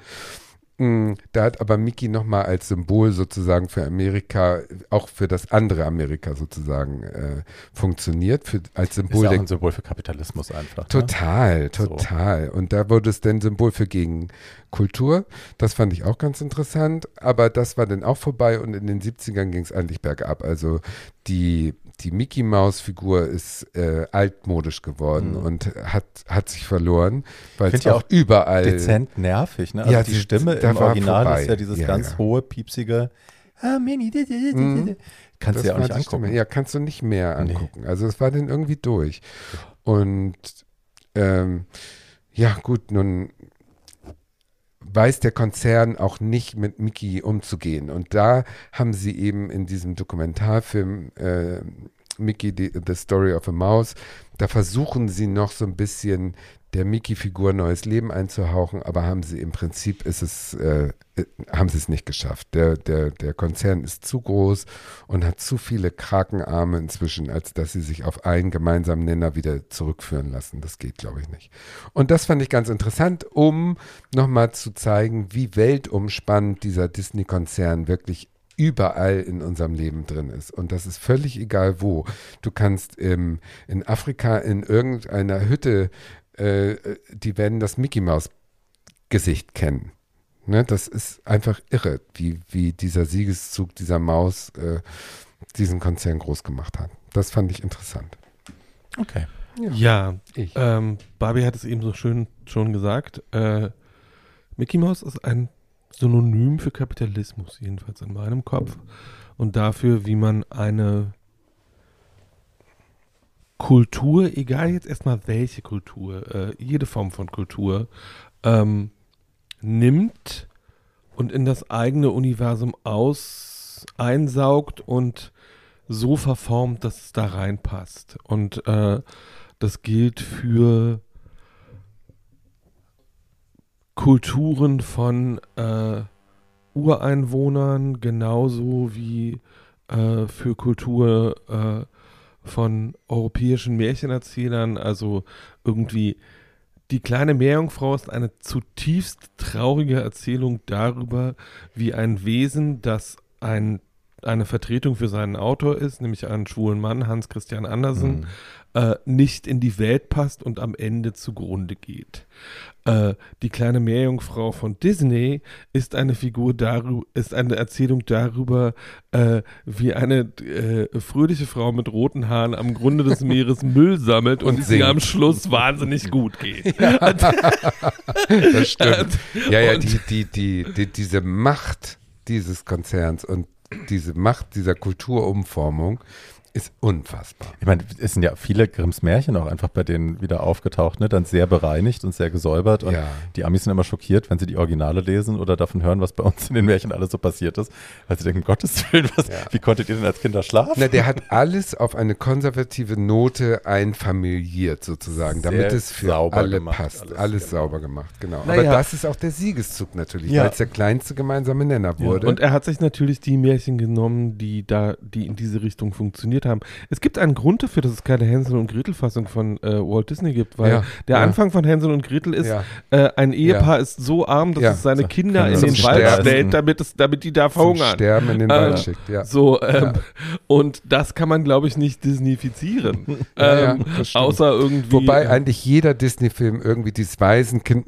Mm, Da hat aber Mickey nochmal als Symbol sozusagen für Amerika, auch für das andere Amerika sozusagen äh, funktioniert, für, als Ist Symbol ja auch ein Symbol für Kapitalismus einfach. Ne? Total, So. total. Und da wurde es dann Symbol für Gegenkultur. Das fand ich auch ganz interessant. Aber das war dann auch vorbei und in den 70ern ging es eigentlich bergab. Also die, die Mickey Maus-Figur ist äh, altmodisch geworden Mhm. und hat, hat sich verloren, weil es ja auch überall. Dezent nervig, ne? Also Ja, die die- Stimme im Original vorbei. ist ja dieses Ja, ganz ja. hohe, piepsige Ah, Mini, di- di- di- di- Mhm. Kannst du ja auch nicht angucken. Stimme. Ja, kannst du nicht mehr Nee. angucken. Also es war dann irgendwie durch. Und ähm, ja, gut, nun weiß der Konzern auch nicht mit Mickey umzugehen. Und da haben sie eben in diesem Dokumentarfilm äh, Mickey, the, the Story of a Mouse, da versuchen sie noch so ein bisschen der Mickey-Figur neues Leben einzuhauchen, aber haben sie im Prinzip ist es, äh, haben sie es nicht geschafft. Der, der, der Konzern ist zu groß und hat zu viele Krakenarme inzwischen, als dass sie sich auf einen gemeinsamen Nenner wieder zurückführen lassen. Das geht, glaube ich, nicht. Und das fand ich ganz interessant, um nochmal zu zeigen, wie weltumspannend dieser Disney-Konzern wirklich überall in unserem Leben drin ist. Und das ist völlig egal wo. Du kannst im, in Afrika in irgendeiner Hütte, äh, die werden das Mickey Maus Gesicht kennen. Ne, das ist einfach irre, wie, wie dieser Siegeszug dieser Maus äh, diesen Konzern groß gemacht hat. Das fand ich interessant. Okay. Ja, Ich. ähm, Barbie hat es eben so schön schon gesagt. Äh, Mickey Mouse ist ein Synonym für Kapitalismus, jedenfalls in meinem Kopf. Und dafür, wie man eine Kultur, egal jetzt erstmal welche Kultur, äh, jede Form von Kultur, ähm, nimmt und in das eigene Universum aus einsaugt und so verformt, dass es da reinpasst. Und äh, das gilt für Kulturen von äh, Ureinwohnern genauso wie äh, für Kultur äh, von europäischen Märchenerzählern. Also irgendwie die kleine Meerjungfrau ist eine zutiefst traurige Erzählung darüber, wie ein Wesen, das ein, eine Vertretung für seinen Autor ist, nämlich einen schwulen Mann, Hans Christian Andersen, Mhm. Äh, nicht in die Welt passt und am Ende zugrunde geht. Äh, die kleine Meerjungfrau von Disney ist eine Figur darüber, ist eine Erzählung darüber, äh, wie eine äh, fröhliche Frau mit roten Haaren am Grunde des Meeres Müll sammelt und, Und singt. am Schluss wahnsinnig gut geht. Das stimmt. Ja, ja, die, die, die, die, diese Macht dieses Konzerns und diese Macht dieser Kulturumformung ist unfassbar. Ich meine, es sind ja viele Grimms Märchen auch einfach bei denen wieder aufgetaucht, ne? Dann sehr bereinigt und sehr gesäubert. Und Ja. die Amis sind immer schockiert, wenn sie die Originale lesen oder davon hören, was bei uns in den Märchen alles so passiert ist. Weil sie denken, um Gottes Willen, was, Ja. wie konntet ihr denn als Kinder schlafen? Na, der hat alles auf eine konservative Note einfamiliert sozusagen, damit Sehr es für alle gemacht, passt. alles, Alles, genau. sauber gemacht, genau. Naja. Aber das ist auch der Siegeszug natürlich, Ja. weil es der kleinste gemeinsame Nenner wurde. Und er hat sich natürlich die Märchen genommen, die da, die in diese Richtung funktioniert haben. Es gibt einen Grund dafür, dass es keine Hänsel und Gretel Fassung von äh, Walt Disney gibt, weil Ja, der ja. Anfang von Hänsel und Gretel ist, ja. äh, ein Ehepaar ist so arm, dass Ja. es seine So, Kinder in den Wald Sterben. stellt, damit, es, damit die da verhungern. Sterben in den Äh, Wald schickt, ja. So, ähm, Ja. und das kann man, glaube ich, nicht disneyfizieren. Ähm, außer irgendwie. Wobei eigentlich jeder Disney-Film irgendwie dieses Waisenkind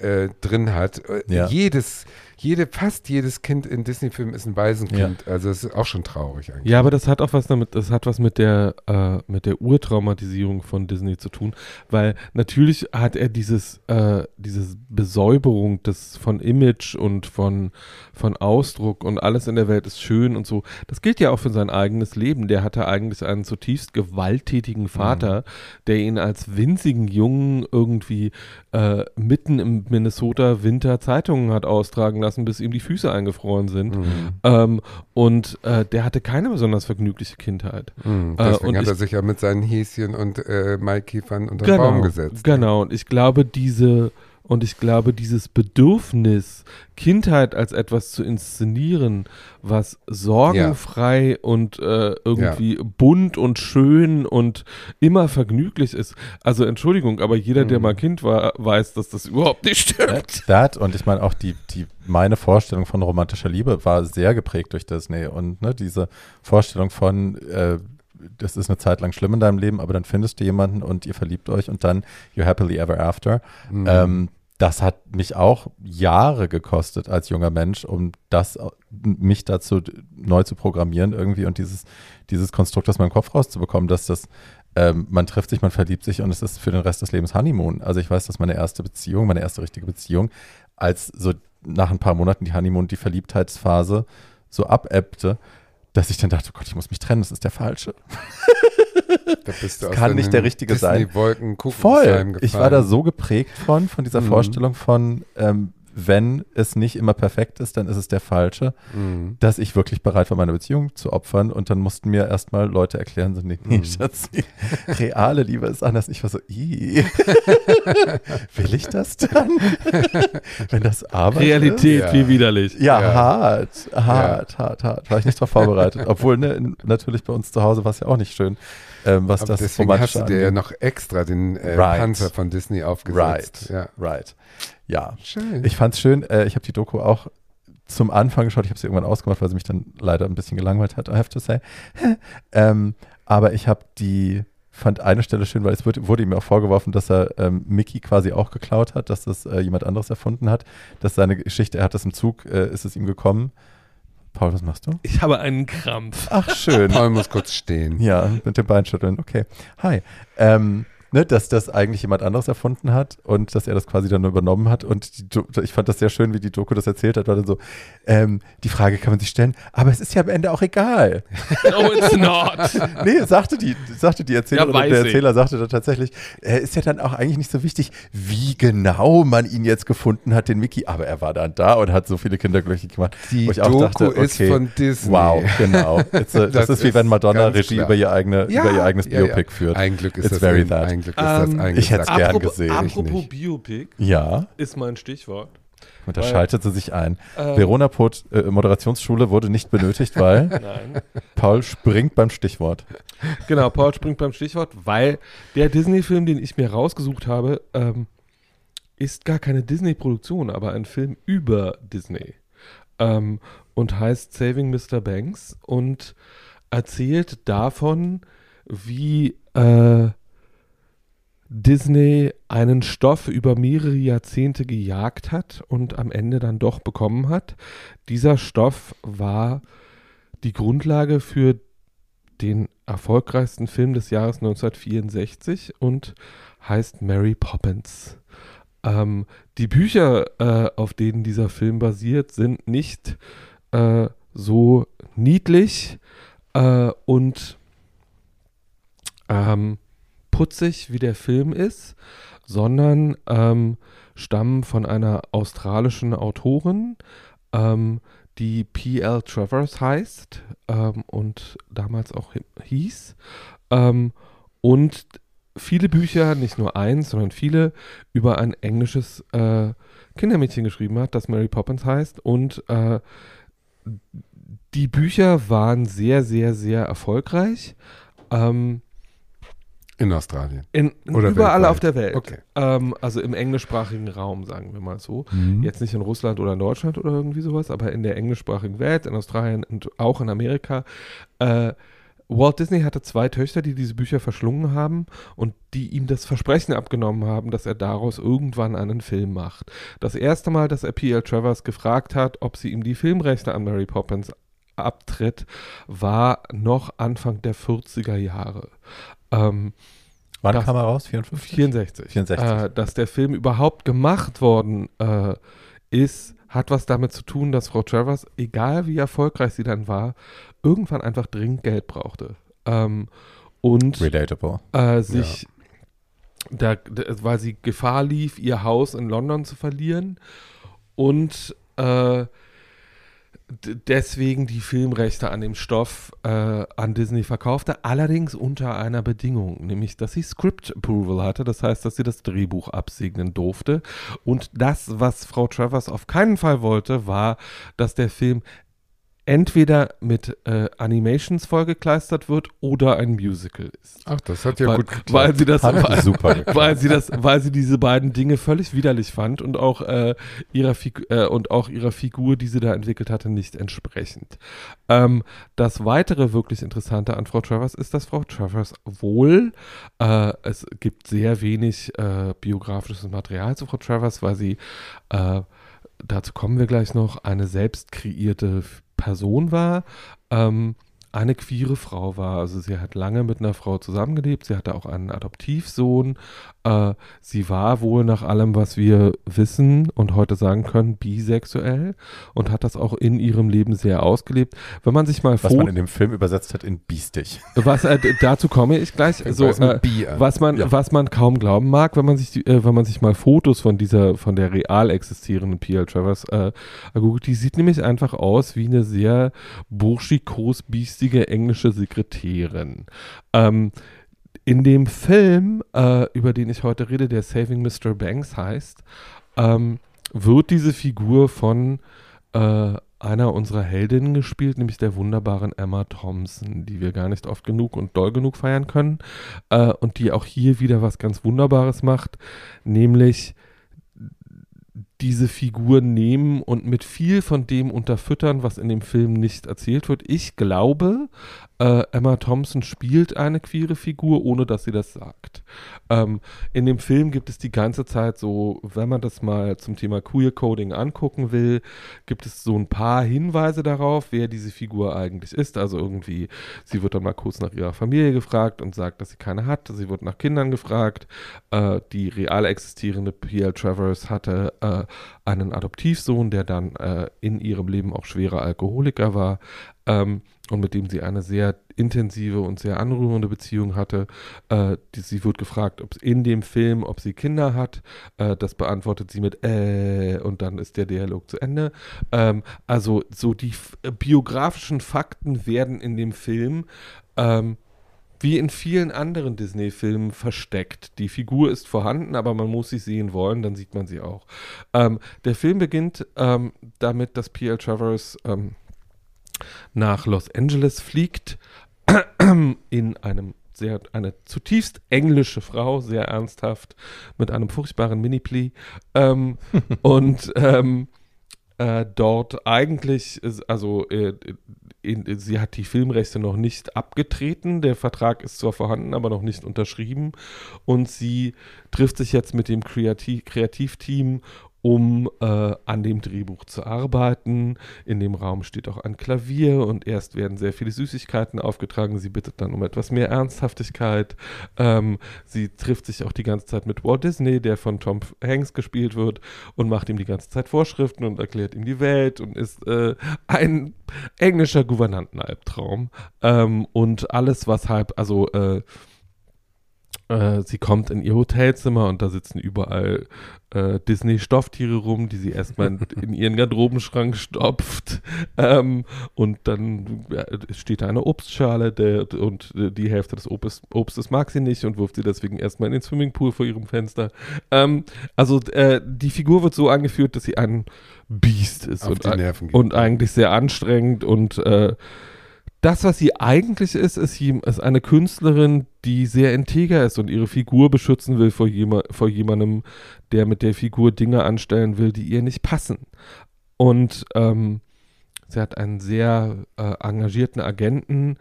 äh, drin hat. Äh, Ja. Jedes, jede, fast jedes Kind in Disney-Filmen ist ein Waisenkind. Also es ist auch schon traurig eigentlich. Ja, aber das hat auch was damit, das hat was mit der, äh, mit der Urtraumatisierung von Disney zu tun, weil natürlich hat er dieses, äh, dieses Besäuberung des, von Image und von, von Ausdruck und alles in der Welt ist schön und so. Das gilt ja auch für sein eigenes Leben. Der hatte eigentlich einen zutiefst gewalttätigen Vater, der ihn als winzigen Jungen irgendwie äh, mitten im Minnesota Winter Zeitungen hat austragen lassen, bis ihm die Füße eingefroren sind. Mhm. Ähm, und äh, der hatte keine besonders vergnügliche Kindheit. Mhm. Äh, Deswegen und hat ich- er sich ja mit seinen Häschen und äh, Maikiefern unter den Baum gesetzt. Genau. Und ich glaube, diese und ich glaube, dieses Bedürfnis, Kindheit als etwas zu inszenieren, was sorgenfrei und äh, irgendwie bunt und schön und immer vergnüglich ist. Also Entschuldigung, aber jeder, der Mhm. mal Kind war, weiß, dass das überhaupt nicht stimmt. That und ich meine auch die, die, meine Vorstellung von romantischer Liebe war sehr geprägt durch Disney und ne, diese Vorstellung von, äh, das ist eine Zeit lang schlimm in deinem Leben, aber dann findest du jemanden und ihr verliebt euch und dann you're happily ever after. Mhm. Ähm, das hat mich auch Jahre gekostet als junger Mensch, um das mich dazu neu zu programmieren irgendwie und dieses, dieses Konstrukt aus meinem Kopf rauszubekommen, dass das ähm, man trifft sich, man verliebt sich und es ist für den Rest des Lebens Honeymoon. Also ich weiß, dass meine erste Beziehung, meine erste richtige Beziehung, als so nach ein paar Monaten die Honeymoon, die Verliebtheitsphase so abebbte, dass ich dann dachte, oh Gott, ich muss mich trennen, das ist der falsche. da bist du das aus kann nicht der richtige sein. Voll. Ich war da so geprägt von, von dieser Mhm. Vorstellung von, ähm, wenn es nicht immer perfekt ist, dann ist es der falsche, Mhm. dass ich wirklich bereit war, meine Beziehung zu opfern. Und dann mussten mir erstmal Leute erklären, so, nee, nee Mhm. Schatz, die reale Liebe ist anders. Ich war so, "Ih, will ich das dann? wenn das Arbeit Realität, Ja. wie widerlich. Ist? Ja, Ja. hart, hart, hart, hart. War ich nicht darauf vorbereitet. Obwohl, ne, natürlich bei uns zu Hause war es ja auch nicht schön, ähm, was Aber das deswegen hast Romantische du dir ja angeht. noch extra den äh, Right. Panzer von Disney aufgesetzt. Right, Ja. right. Ja, Schön. Ich fand's schön, äh, ich habe die Doku auch zum Anfang geschaut, ich habe sie irgendwann ausgemacht, weil sie mich dann leider ein bisschen gelangweilt hat, I have to say. ähm, aber ich habe die, fand eine Stelle schön, weil es wurde, wurde ihm auch vorgeworfen, dass er ähm, Mickey quasi auch geklaut hat, dass das äh, jemand anderes erfunden hat, dass seine Geschichte, er hat das im Zug, äh, ist es ihm gekommen. Paul, was machst du? Ich habe einen Krampf. Ach, schön. Paul muss kurz stehen. Ja, mit dem Bein schütteln. Okay. Hi. Ähm, ne, dass das eigentlich jemand anderes erfunden hat und dass er das quasi dann übernommen hat. Und die, ich fand das sehr schön, wie die Doku das erzählt hat, weil dann so, ähm, die Frage kann man sich stellen, aber es ist ja am Ende auch egal. No, it's not. Nee, sagte die, sagte die Erzählerin Ja, und der weiß ich. Erzähler sagte dann tatsächlich, äh, ist ja dann auch eigentlich nicht so wichtig, wie genau man ihn jetzt gefunden hat, den Mickey, aber er war dann da und hat so viele Kinder glücklich gemacht. Die wo ich auch Doku dachte, ist okay, von Disney. Wow, genau. A, das, Das ist wie wenn ist Madonna Regie klar. über ihr, eigene, über ihr eigenes ja, Biopic ja. führt. Ein Glück ist It's das very ein, that. Ein Glück ist Ähm, das ich hätt's eingesackt. gern gesehen. Apropos. Biopic Ja, ist mein Stichwort. und da Weil- schaltet sie sich ein. Ähm, Verona Pot, äh, Moderationsschule wurde nicht benötigt, weil Nein. Paul springt beim Stichwort. Genau, Paul springt beim Stichwort, weil der Disney-Film, den ich mir rausgesucht habe, ähm, ist gar keine Disney-Produktion, aber ein Film über Disney. Ähm, und heißt Saving Mr. Banks und erzählt davon, wie äh, Disney einen Stoff über mehrere Jahrzehnte gejagt hat und am Ende dann doch bekommen hat. Dieser Stoff war die Grundlage für den erfolgreichsten Film des Jahres 1964 und heißt Mary Poppins. Ähm, die Bücher, äh, auf denen dieser Film basiert, sind nicht äh, so niedlich äh, und ähm, putzig wie der Film ist, sondern ähm, stammen von einer australischen Autorin, ähm, die P.L. Travers heißt ähm, und damals auch hieß. Ähm, und viele Bücher, nicht nur eins, sondern viele, über ein englisches äh, Kindermädchen geschrieben hat, das Mary Poppins heißt. Und äh, die Bücher waren sehr, sehr, sehr erfolgreich. Ähm, in Australien. In, Oder überall weltweit. auf der Welt. Okay. Ähm, also im englischsprachigen Raum, sagen wir mal so. Mhm. Jetzt nicht in Russland oder in Deutschland oder irgendwie sowas, aber in der englischsprachigen Welt, in Australien und auch in Amerika. Äh, Walt Disney hatte zwei Töchter, die diese Bücher verschlungen haben und die ihm das Versprechen abgenommen haben, dass er daraus irgendwann einen Film macht. Das erste Mal, dass er P.L. Travers gefragt hat, ob sie ihm die Filmrechte an Mary Poppins abtritt, war noch Anfang der 40er Jahre. Ähm, Wann das- kam er raus? 54? 64. 64. Äh, dass der Film überhaupt gemacht worden äh, ist, hat was damit zu tun, dass Frau Travers, egal wie erfolgreich sie dann war, irgendwann einfach dringend Geld brauchte. Ähm, und Relatable. äh, sich, da, da, weil sie Gefahr lief, ihr Haus in London zu verlieren und äh, deswegen die Filmrechte an dem Stoff äh, an Disney verkaufte, allerdings unter einer Bedingung, nämlich dass sie Script Approval hatte, das heißt, dass sie das Drehbuch absegnen durfte. Und das, was Frau Travers auf keinen Fall wollte, war, dass der Film entweder mit äh, Animations vollgekleistert wird oder ein Musical ist. Ach, das hat ja weil, gut geklappt. weil sie das, weil, super geklappt. weil sie das, weil sie diese beiden Dinge völlig widerlich fand und auch äh, ihrer Figu äh, und auch ihrer Figur, die sie da entwickelt hatte, nicht entsprechend. Ähm, das weitere wirklich Interessante an Frau Travers ist, dass Frau Travers wohl äh, es gibt sehr wenig äh, biografisches Material zu Frau Travers, weil sie äh, dazu kommen wir gleich noch, eine selbst kreierte Person war, ähm, eine queere Frau war. Also sie hat lange mit einer Frau zusammengelebt, sie hatte auch einen Adoptivsohn. Äh, sie war wohl nach allem, was wir wissen und heute sagen können, bisexuell und hat das auch in ihrem Leben sehr ausgelebt. Wenn man sich mal Was man in dem Film übersetzt hat in biestig. was äh, dazu komme ich gleich. So, äh, an. was man, Ja. was man kaum glauben mag, wenn man sich, die, äh, wenn man sich mal Fotos von dieser, von der real existierenden P.L. Travers äh, googelt, die sieht nämlich einfach aus wie eine sehr burschikos biestige englische Sekretärin. Ähm, in dem Film, äh, über den ich heute rede, der Saving Mr. Banks heißt, ähm, wird diese Figur von äh, einer unserer Heldinnen gespielt, nämlich der wunderbaren Emma Thompson, die wir gar nicht oft genug und doll genug feiern können äh, und die auch hier wieder was ganz Wunderbares macht, nämlich diese Figur nehmen und mit viel von dem unterfüttern, was in dem Film nicht erzählt wird. Ich glaube, äh, Emma Thompson spielt eine queere Figur, ohne dass sie das sagt. Ähm, in dem Film gibt es die ganze Zeit so, wenn man das mal zum Thema Queer Coding angucken will, gibt es so ein paar Hinweise darauf, wer diese Figur eigentlich ist. Also irgendwie, sie wird dann mal kurz nach ihrer Familie gefragt und sagt, dass sie keine hat. Sie wird nach Kindern gefragt. Äh, die real existierende P.L. Travers hatte äh, einen Adoptivsohn, der dann äh, in ihrem Leben auch schwerer Alkoholiker war ähm, und mit dem sie eine sehr intensive und sehr anrührende Beziehung hatte. Äh, die, sie wird gefragt, ob in dem Film, ob sie Kinder hat. Äh, das beantwortet sie mit äh und dann ist der Dialog zu Ende. Ähm, also so die biografischen Fakten werden in dem Film ähm, wie in vielen anderen Disney-Filmen versteckt. Die Figur ist vorhanden, aber man muss sie sehen wollen, dann sieht man sie auch. Ähm, der Film beginnt ähm, damit, dass P.L. Travers ähm, nach Los Angeles fliegt, in einem sehr, eine zutiefst englische Frau, sehr ernsthaft, mit einem furchtbaren Mini-Pli. Ähm, und ähm, äh, dort eigentlich, also äh, in, sie hat die Filmrechte noch nicht abgetreten. Der Vertrag ist zwar vorhanden, aber noch nicht unterschrieben. Und sie trifft sich jetzt mit dem Kreativ Kreativteam, um äh, an dem Drehbuch zu arbeiten. In dem Raum steht auch ein Klavier und erst werden sehr viele Süßigkeiten aufgetragen. Sie bittet dann um etwas mehr Ernsthaftigkeit. Ähm, sie trifft sich auch die ganze Zeit mit Walt Disney, der von Tom Hanks gespielt wird, und macht ihm die ganze Zeit Vorschriften und erklärt ihm die Welt und ist äh, ein englischer Gouvernantenalbtraum. Ähm, und alles, was halb, also äh, äh, sie kommt in ihr Hotelzimmer und da sitzen überall äh, Disney-Stofftiere rum, die sie erstmal in, in, ihren Garderobenschrank stopft. Ähm, und dann ja, steht da eine Obstschale der, und die Hälfte des Obst, Obstes mag sie nicht und wirft sie deswegen erstmal in den Swimmingpool vor ihrem Fenster. Ähm, also äh, die Figur wird so angeführt, dass sie ein Biest ist und, und, eigentlich sehr anstrengend und äh, das, was sie eigentlich ist, ist, ist eine Künstlerin, die sehr integer ist und ihre Figur beschützen will vor, jema, vor jemandem, der mit der Figur Dinge anstellen will, die ihr nicht passen. Und ähm, sie hat einen sehr äh, engagierten Agenten,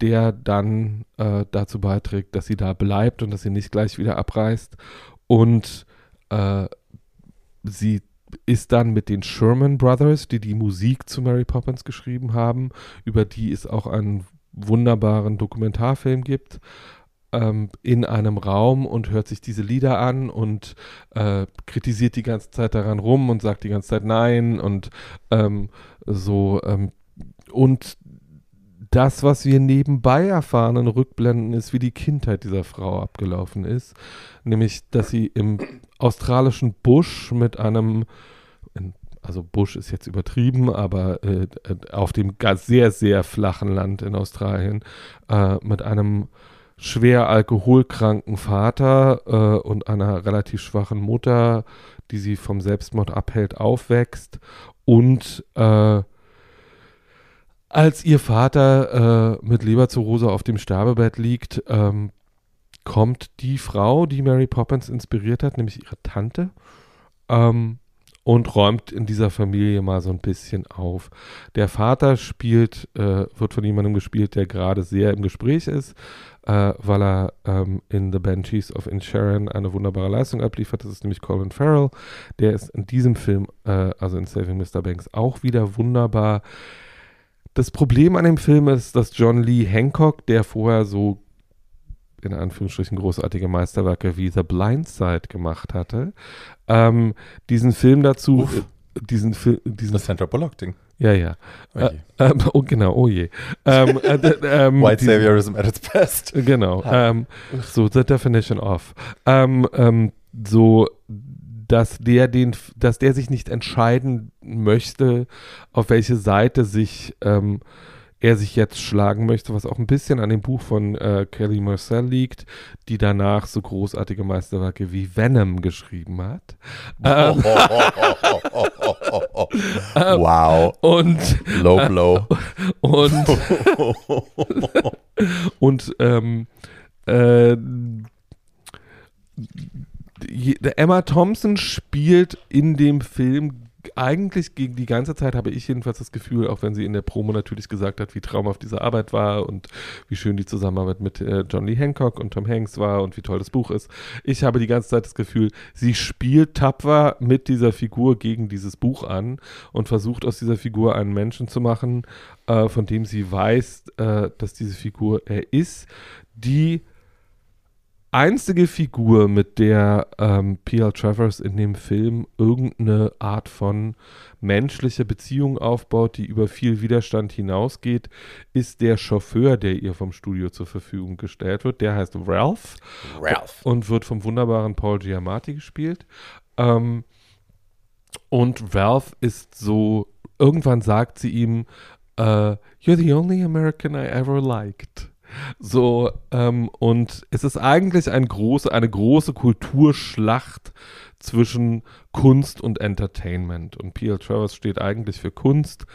der dann äh, dazu beiträgt, dass sie da bleibt und dass sie nicht gleich wieder abreist. Und äh, sie ist dann mit den Sherman Brothers, die die Musik zu Mary Poppins geschrieben haben, über die es auch einen wunderbaren Dokumentarfilm gibt, ähm, in einem Raum und hört sich diese Lieder an und äh, kritisiert die ganze Zeit daran rum und sagt die ganze Zeit Nein und ähm, so ähm, und das, was wir nebenbei erfahren in Rückblenden, ist, wie die Kindheit dieser Frau abgelaufen ist. Nämlich, dass sie im australischen Busch mit einem, also Busch ist jetzt übertrieben, aber äh, auf dem sehr, sehr flachen Land in Australien äh, mit einem schwer alkoholkranken Vater äh, und einer relativ schwachen Mutter, die sie vom Selbstmord abhält, aufwächst und äh, als ihr Vater äh, mit Leberzirrhose auf dem Sterbebett liegt, ähm, kommt die Frau, die Mary Poppins inspiriert hat, nämlich ihre Tante, ähm, und räumt in dieser Familie mal so ein bisschen auf. Der Vater spielt, äh, wird von jemandem gespielt, der gerade sehr im Gespräch ist, äh, weil er ähm, in The Banshees of Inisherin eine wunderbare Leistung abliefert. Das ist nämlich Colin Farrell. Der ist in diesem Film, äh, also in Saving Mr. Banks, auch wieder wunderbar. Das Problem an dem Film ist, dass John Lee Hancock, der vorher so in Anführungsstrichen großartige Meisterwerke wie The Blind Side gemacht hatte, ähm, diesen Film dazu, Uff. Äh, diesen Film, diesen das Sandra Bullock Ding. Ja, ja. Oh, äh, ähm, oh genau, oh je. ähm, äh, ähm, White Saviorism at its best. Genau. Ähm, so, the definition of. Ähm, ähm, so, dass der den, dass der sich nicht entscheiden möchte, auf welche Seite sich ähm, er sich jetzt schlagen möchte, was auch ein bisschen an dem Buch von äh, Kelly Marcel liegt, die danach so großartige Meisterwerke wie Venom geschrieben hat. Ähm, wow. Und Low Blow. und und ähm, äh, Emma Thompson spielt in dem Film eigentlich gegen die ganze Zeit habe ich jedenfalls das Gefühl, auch wenn sie in der Promo natürlich gesagt hat, wie traumhaft diese Arbeit war und wie schön die Zusammenarbeit mit äh, John Lee Hancock und Tom Hanks war und wie toll das Buch ist. Ich habe die ganze Zeit das Gefühl, sie spielt tapfer mit dieser Figur gegen dieses Buch an und versucht aus dieser Figur einen Menschen zu machen, äh, von dem sie weiß, äh, dass diese Figur er ist, die einzige Figur, mit der ähm, P.L. Travers in dem Film irgendeine Art von menschlicher Beziehung aufbaut, die über viel Widerstand hinausgeht, ist der Chauffeur, der ihr vom Studio zur Verfügung gestellt wird. Der heißt Ralph. Ralph. Und wird vom wunderbaren Paul Giamatti gespielt. Ähm, und Ralph ist so, irgendwann sagt sie ihm, uh, You're the only American I ever liked. So, ähm, und es ist eigentlich ein große, eine große Kulturschlacht zwischen Kunst und Entertainment. Und P.L. Travers steht eigentlich für Kunst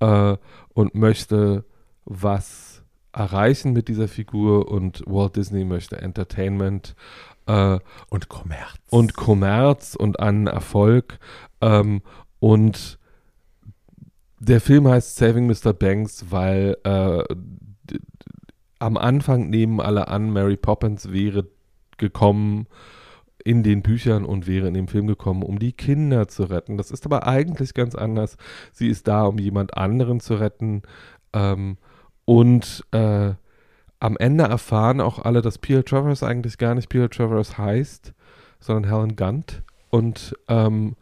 äh, und möchte was erreichen mit dieser Figur und Walt Disney möchte Entertainment äh, und Kommerz. Und Kommerz und einen Erfolg. Ähm, und der Film heißt Saving Mr. Banks, weil äh, am Anfang nehmen alle an, Mary Poppins wäre gekommen in den Büchern und wäre in dem Film gekommen, um die Kinder zu retten. Das ist aber eigentlich ganz anders. Sie ist da, um jemand anderen zu retten. Ähm, und äh, am Ende erfahren auch alle, dass Peter Travers eigentlich gar nicht Peter Travers heißt, sondern Helen Gunt. Und ähm,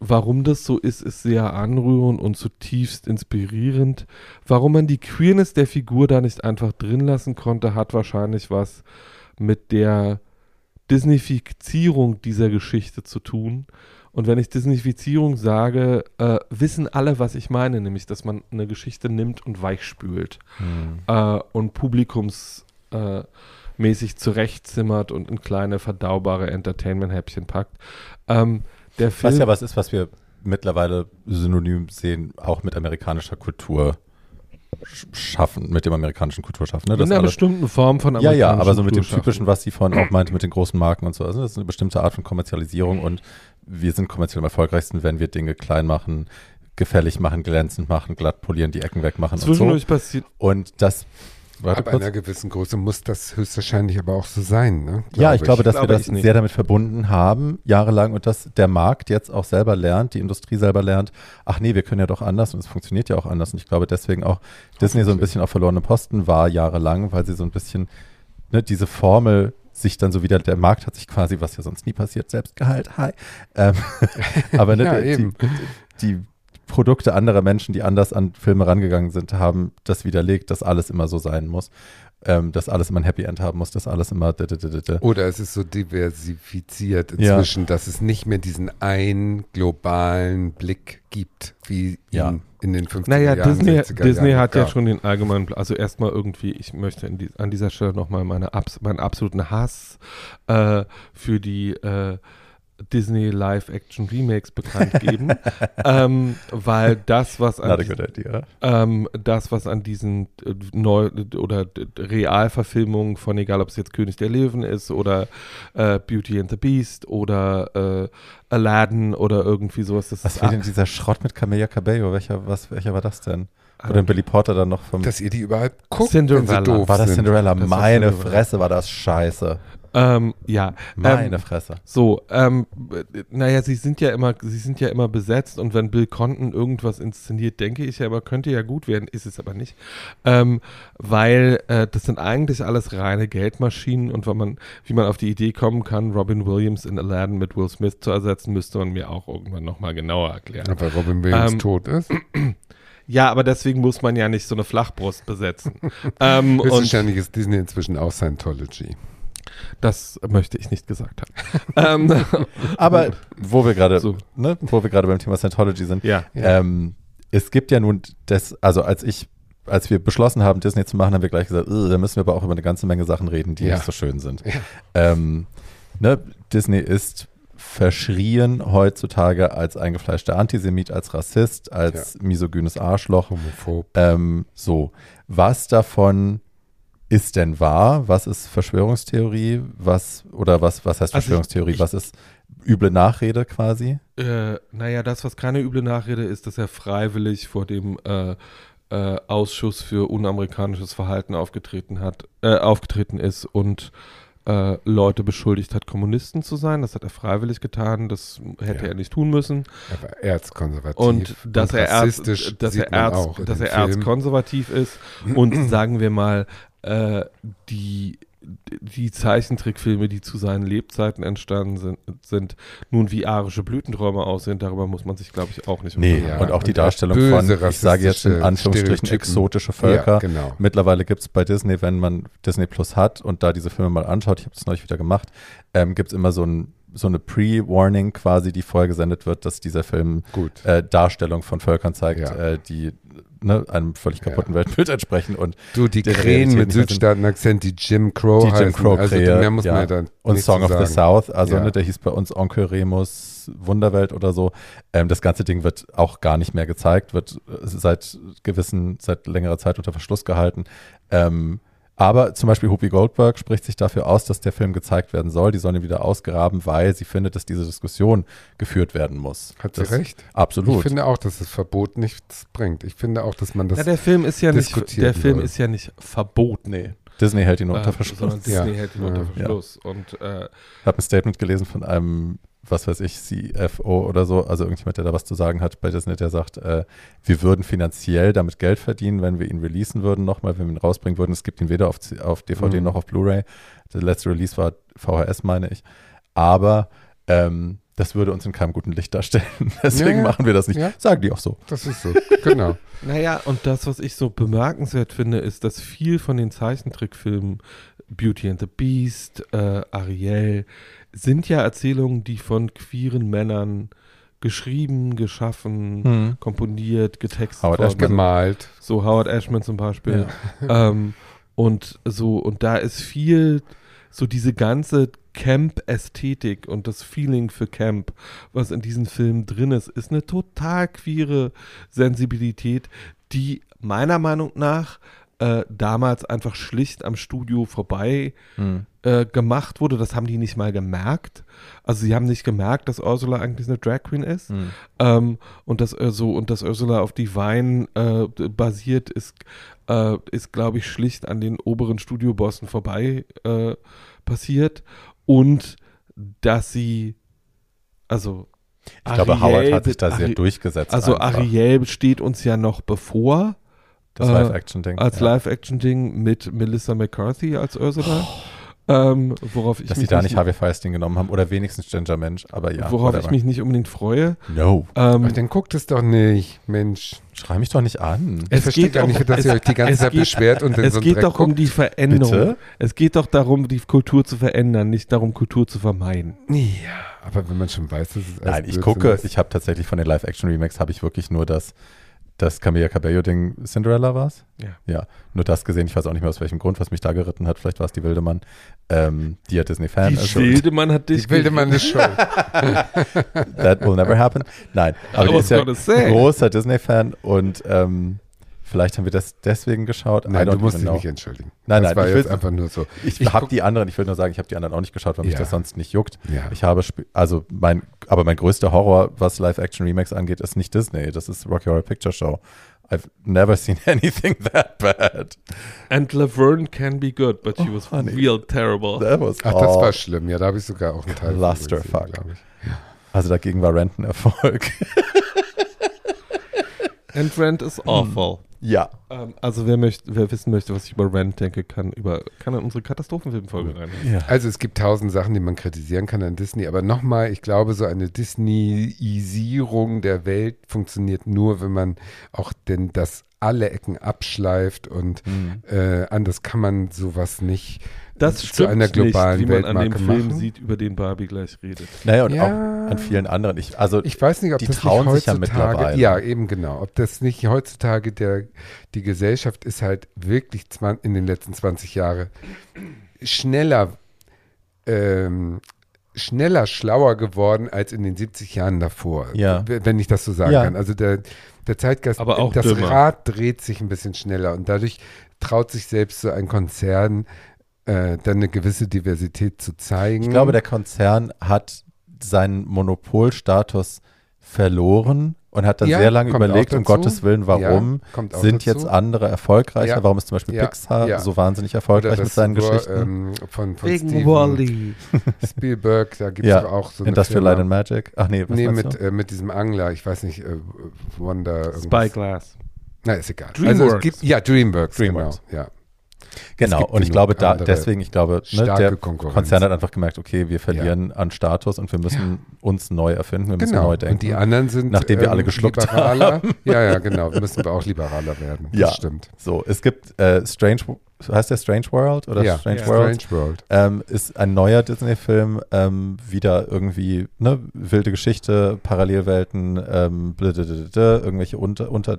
warum das so ist, ist sehr anrührend und zutiefst inspirierend. Warum man die Queerness der Figur da nicht einfach drin lassen konnte, hat wahrscheinlich was mit der Disneyfizierung dieser Geschichte zu tun. Und wenn ich Disneyfizierung sage, äh, wissen alle, was ich meine, nämlich, dass man eine Geschichte nimmt und weichspült Hm. äh, und publikumsmäßig äh, zurechtzimmert und in kleine verdaubare Entertainment-Häppchen packt. Ähm, der Film, Was ja was ist, was wir mittlerweile synonym sehen, auch mit amerikanischer Kultur sch- schaffen, mit dem amerikanischen Kulturschaffen. Ne? in einer alles, bestimmten Form von ja, ja, aber so amerikanischen mit dem typischen, was sie vorhin auch meinte, mit den großen Marken und so. Also das ist eine bestimmte Art von Kommerzialisierung und wir sind kommerziell am erfolgreichsten, wenn wir Dinge klein machen, gefällig machen, glänzend machen, glatt polieren, die Ecken wegmachen und so. Passiert, Und das, warte Ab kurz. einer gewissen Größe muss das höchstwahrscheinlich aber auch so sein, ne? Ja, ich glaube, dass Glaube wir das ich sehr damit verbunden haben, jahrelang, und dass der Markt jetzt auch selber lernt, die Industrie selber lernt, ach nee, wir können ja doch anders und es funktioniert ja auch anders. Und ich glaube, deswegen auch Disney so ein bisschen auf verlorene Posten war jahrelang, weil sie so ein bisschen ne, diese Formel sich dann so wieder, der Markt hat sich quasi, was ja sonst nie passiert, selbst geheilt, hi. Ähm, aber ne, Ja, die, eben. die Produkte anderer Menschen, die anders an Filme rangegangen sind, haben das widerlegt, dass alles immer so sein muss. Ähm, dass alles immer ein Happy End haben muss, dass alles immer. d- d- d- d- d- Oder es ist so diversifiziert Ja. inzwischen, dass es nicht mehr diesen einen globalen Blick gibt, wie Ja. ihn in den 50er naja, Jahren, Disney, 60er Disney Jahren hat ja schon den allgemeinen, also erstmal irgendwie, ich möchte in die, an dieser Stelle nochmal meine meinen absoluten Hass äh, für die äh, Disney Live-Action-Remakes bekannt geben, ähm, weil das, was an diesen- ähm, das, was an diesen äh, Neu- oder Realverfilmungen von, egal ob es jetzt König der Löwen ist oder äh, Beauty and the Beast oder äh, Aladdin oder irgendwie sowas. Das Was war denn dieser Schrott mit Camilla Cabello? Welcher, was, welcher war das denn? Denn Billy Porter dann noch vom. Dass ihr die überall guckt, Cinderella. wenn sie doof war das. Cinderella? Meine Cinderella. Fresse, war das scheiße. Ähm, ja, Meine ähm, Fresse. so, ähm, äh, naja, sie sind ja immer, sie sind ja immer besetzt und wenn Bill Conton irgendwas inszeniert, denke ich ja, aber könnte ja gut werden, ist es aber nicht. Ähm, weil äh, das sind eigentlich alles reine Geldmaschinen und wenn man, wie man auf die Idee kommen kann, Robin Williams in Aladdin mit Will Smith zu ersetzen, müsste man mir auch irgendwann nochmal genauer erklären. Aber Robin Williams Ähm, tot ist. Ja, aber deswegen muss man ja nicht so eine Flachbrust besetzen. ähm, Höchstwahrscheinlich ist Disney inzwischen auch Scientology. Das möchte ich nicht gesagt haben. ähm, Aber wo wir gerade, So. ne, wo wir gerade beim Thema Scientology sind, ja. Ja. ähm, es gibt ja nun das, also als ich, als wir beschlossen haben, Disney zu machen, haben wir gleich gesagt, "Ugh, da müssen wir aber auch über eine ganze Menge Sachen reden, die Ja. nicht so schön sind. Ja. Ähm, ne, Disney ist verschrien heutzutage als eingefleischter Antisemit, als Rassist, als misogynes Arschloch. Homophob. Ähm, so, was davon ist denn wahr? Was ist Verschwörungstheorie? Was oder was, was heißt Also ich- Verschwörungstheorie? ich- was ist üble Nachrede quasi? Äh, naja, das, was keine üble Nachrede ist, dass er freiwillig vor dem äh, äh, Ausschuss für unamerikanisches Verhalten aufgetreten hat, äh, aufgetreten ist und äh, Leute beschuldigt hat, Kommunisten zu sein. Das hat er freiwillig getan. Das hätte Ja. er nicht tun müssen. Er war erzkonservativ. Und dass er, erz, dass er, erz, dass er erzkonservativ ist und sagen wir mal, äh, die, die Zeichentrickfilme, die zu seinen Lebzeiten entstanden sind, sind nun wie arische Blütenträume aussehen, darüber muss man sich, glaube ich, auch nicht Nee, unterhalten. Ja, und auch die und Darstellung böse von, ich sage jetzt in Anführungsstrichen, exotische Völker. Ja, genau. Mittlerweile gibt es bei Disney, wenn man Disney Plus hat und da diese Filme mal anschaut, ich habe das neulich wieder gemacht, ähm, gibt es immer so, ein, so eine Pre-Warning quasi, die vorher gesendet wird, dass dieser Film Gut. äh, Darstellung von Völkern zeigt, Ja. äh, die ne, einem völlig kaputten Weltbild entsprechen und Du, die Krähen mit. Südstaaten-Akzent, die Jim Crow Die Jim heißen. Crow also Krähe, mehr muss ja. man ja dann und Song of the. South, also Ja. ne, der hieß bei uns Onkel Remus Wunderwelt oder so. Ähm, das ganze Ding wird auch gar nicht mehr gezeigt, wird äh, seit gewissen, seit längerer Zeit unter Verschluss gehalten. Ähm, Aber zum Beispiel Whoopi Goldberg spricht sich dafür aus, dass der Film gezeigt werden soll. Die sollen ihn wieder ausgraben, weil sie findet, dass diese Diskussion geführt werden muss. Hat das, sie recht? Absolut. Ich finde auch, dass das Verbot nichts bringt. Ich finde auch, dass man das. Na, der Film ist ja nicht, diskutieren der Film soll. ist ja nicht verboten. nee. Disney hält ihn unter Äh, Verschluss. Sondern Ich Ja. Disney hält ihn Ja. unter Ja. Verschluss. Und äh, habe ein Statement gelesen von einem, was weiß ich, CFO oder so, also irgendjemand, der da was zu sagen hat bei Disney, der sagt, äh, wir würden finanziell damit Geld verdienen, wenn wir ihn releasen würden nochmal, wenn wir ihn rausbringen würden. Es gibt ihn weder auf, auf DVD Mhm. noch auf Blu-ray. Der letzte Release war VHS, meine ich. Aber ähm, das würde uns in keinem guten Licht darstellen. Deswegen Ja, ja. machen wir das nicht. Ja. Sagen die auch so. Das ist so. genau. Naja, und das, was ich so bemerkenswert finde, ist, dass viel von den Zeichentrickfilmen Beauty and the Beast, äh, Ariel, sind ja Erzählungen, die von queeren Männern geschrieben, geschaffen, komponiert, getextet Howard worden Ashman. Gemalt. So Howard Ashman zum Beispiel. ähm, und so, und da ist viel, so diese ganze Camp-Ästhetik und das Feeling für Camp, was in diesem Film drin ist, ist eine total queere Sensibilität, die meiner Meinung nach äh, damals einfach schlicht am Studio vorbei Hm. Äh, gemacht wurde. Das haben die nicht mal gemerkt. Also sie haben nicht gemerkt, dass Ursula eigentlich eine Drag Queen ist. Hm. Ähm, und das äh, so und das Ursula auf Divine äh, basiert ist, äh, ist glaube ich schlicht an den oberen Studiobossen vorbei äh, passiert und dass sie also Ich glaube, Ariel Howard hat sich da sehr Ari- durchgesetzt. also einfach. Ariel steht uns ja noch bevor das äh, Live-Action-Ding. als ja. Live-Action-Ding mit Melissa McCarthy als Ursula. Ähm, worauf ich Dass sie mich da nicht Harvey Feinstein genommen haben oder wenigstens Ginger Mensch, aber ja. worauf whatever. ich mich nicht unbedingt freue. No. Ähm, Aber dann guckt es doch nicht, Mensch. Schrei mich doch nicht an. Ich Es verstehe geht gar auch- nicht, dass es- ihr euch die ganze Zeit geht- beschwert und dann es so geht Dreck doch um guckt. die Veränderung. Bitte? Es geht doch darum, die Kultur zu verändern, nicht darum, Kultur zu vermeiden. Ja, aber wenn man schon weiß, dass es Nein, ich gucke, ist. ich habe tatsächlich von den Live-Action-Remakes habe ich wirklich nur das, das Camilla Cabello-Ding Cinderella war es? Ja. Ja, nur das gesehen. Ich weiß auch nicht mehr aus welchem Grund, was mich da geritten hat. Vielleicht war es die wilde Mann, ähm, die ja Disney-Fan Die ist. wilde Mann hat dich Die wilde Mann ist schon. That will never happen. Nein, aber die ist ja großer Disney-Fan und ähm, vielleicht haben wir das deswegen geschaut. Nein, du musst dich nicht entschuldigen. Nein, das nein, war ich jetzt will- einfach nur so. Ich, Ich habe die anderen, ich würde nur sagen, ich habe die anderen auch nicht geschaut, weil mich Ja. das sonst nicht juckt. Ja. Ich habe, also mein, aber mein größter Horror, was Live-Action-Remakes angeht, ist nicht Disney, das ist Rocky Horror Picture Show. I've never seen anything that bad. And Laverne can be good, but she Oh, was honey. real terrible. That was Ach, das war schlimm. Ja, da habe ich sogar auch einen Teil Clusterfuck. gesehen, glaub ich. Also dagegen war Rent ein Erfolg. And Rent is awful. Ja. Ähm, also wer möchte, wer wissen möchte, was ich über Rent denke, kann über kann in unsere Katastrophenfilmfolge rein. ja. Also es gibt tausend Sachen, die man kritisieren kann an Disney, aber nochmal, ich glaube, so eine Disneyisierung der Welt funktioniert nur, wenn man auch denn das alle Ecken abschleift und Hm. äh, anders kann man sowas nicht Das zu einer globalen nicht, wie man an dem Weltmarke Film machen. sieht, über den Barbie gleich redet. Naja, und Ja. auch an vielen anderen. Ich, also Ich weiß nicht, ob Die das trauen nicht sich ja heutzutage, mittlerweile. ja eben genau, ob das nicht heutzutage der, die Gesellschaft ist halt wirklich in den letzten 20 Jahren schneller, ähm, schneller schlauer geworden als in den 70 Jahren davor, Ja. wenn ich das so sagen Ja. kann. Also der, der Zeitgeist, Aber auch das dümmer. Rad dreht sich ein bisschen schneller und dadurch traut sich selbst so ein Konzern äh, dann eine gewisse Diversität zu zeigen. Ich glaube, der Konzern hat seinen Monopolstatus verloren und hat dann Ja, sehr lange überlegt, um. Gottes Willen, warum Ja, sind dazu. jetzt andere erfolgreicher? Ja. Warum ist zum Beispiel Ja, Pixar ja. so wahnsinnig erfolgreich mit seinen Wor- Geschichten? Ähm, von, von Wegen Steven Wally. Spielberg, da gibt es auch so eine Industrial. Light and Magic? Ach nee, was Nee, mit, du? äh, mit diesem Angler, ich weiß nicht, äh, Wonder. irgendwas. Spyglass. Na, ist egal. Dreamworks. Also es gibt, ja, Dreamworks, Dreamworks. genau. Ja. Genau, und ich glaube, da, deswegen, ich glaube, ne, der Konkurrenz. Konzern hat einfach gemerkt, okay, wir verlieren an Status und wir müssen uns neu erfinden, wir müssen Genau. neu denken. Und die anderen sind Nachdem wir alle geschluckt liberaler. Ja, ja, genau. Wir müssen wir auch liberaler werden. Das Ja. stimmt. So, es gibt äh, Strange, heißt der Strange World oder ja, Strange Ja. World? Strange World. Ähm, ist ein neuer Disney-Film, ähm, wieder irgendwie, ne, wilde Geschichte, Parallelwelten, ähm, irgendwelche unter, unter,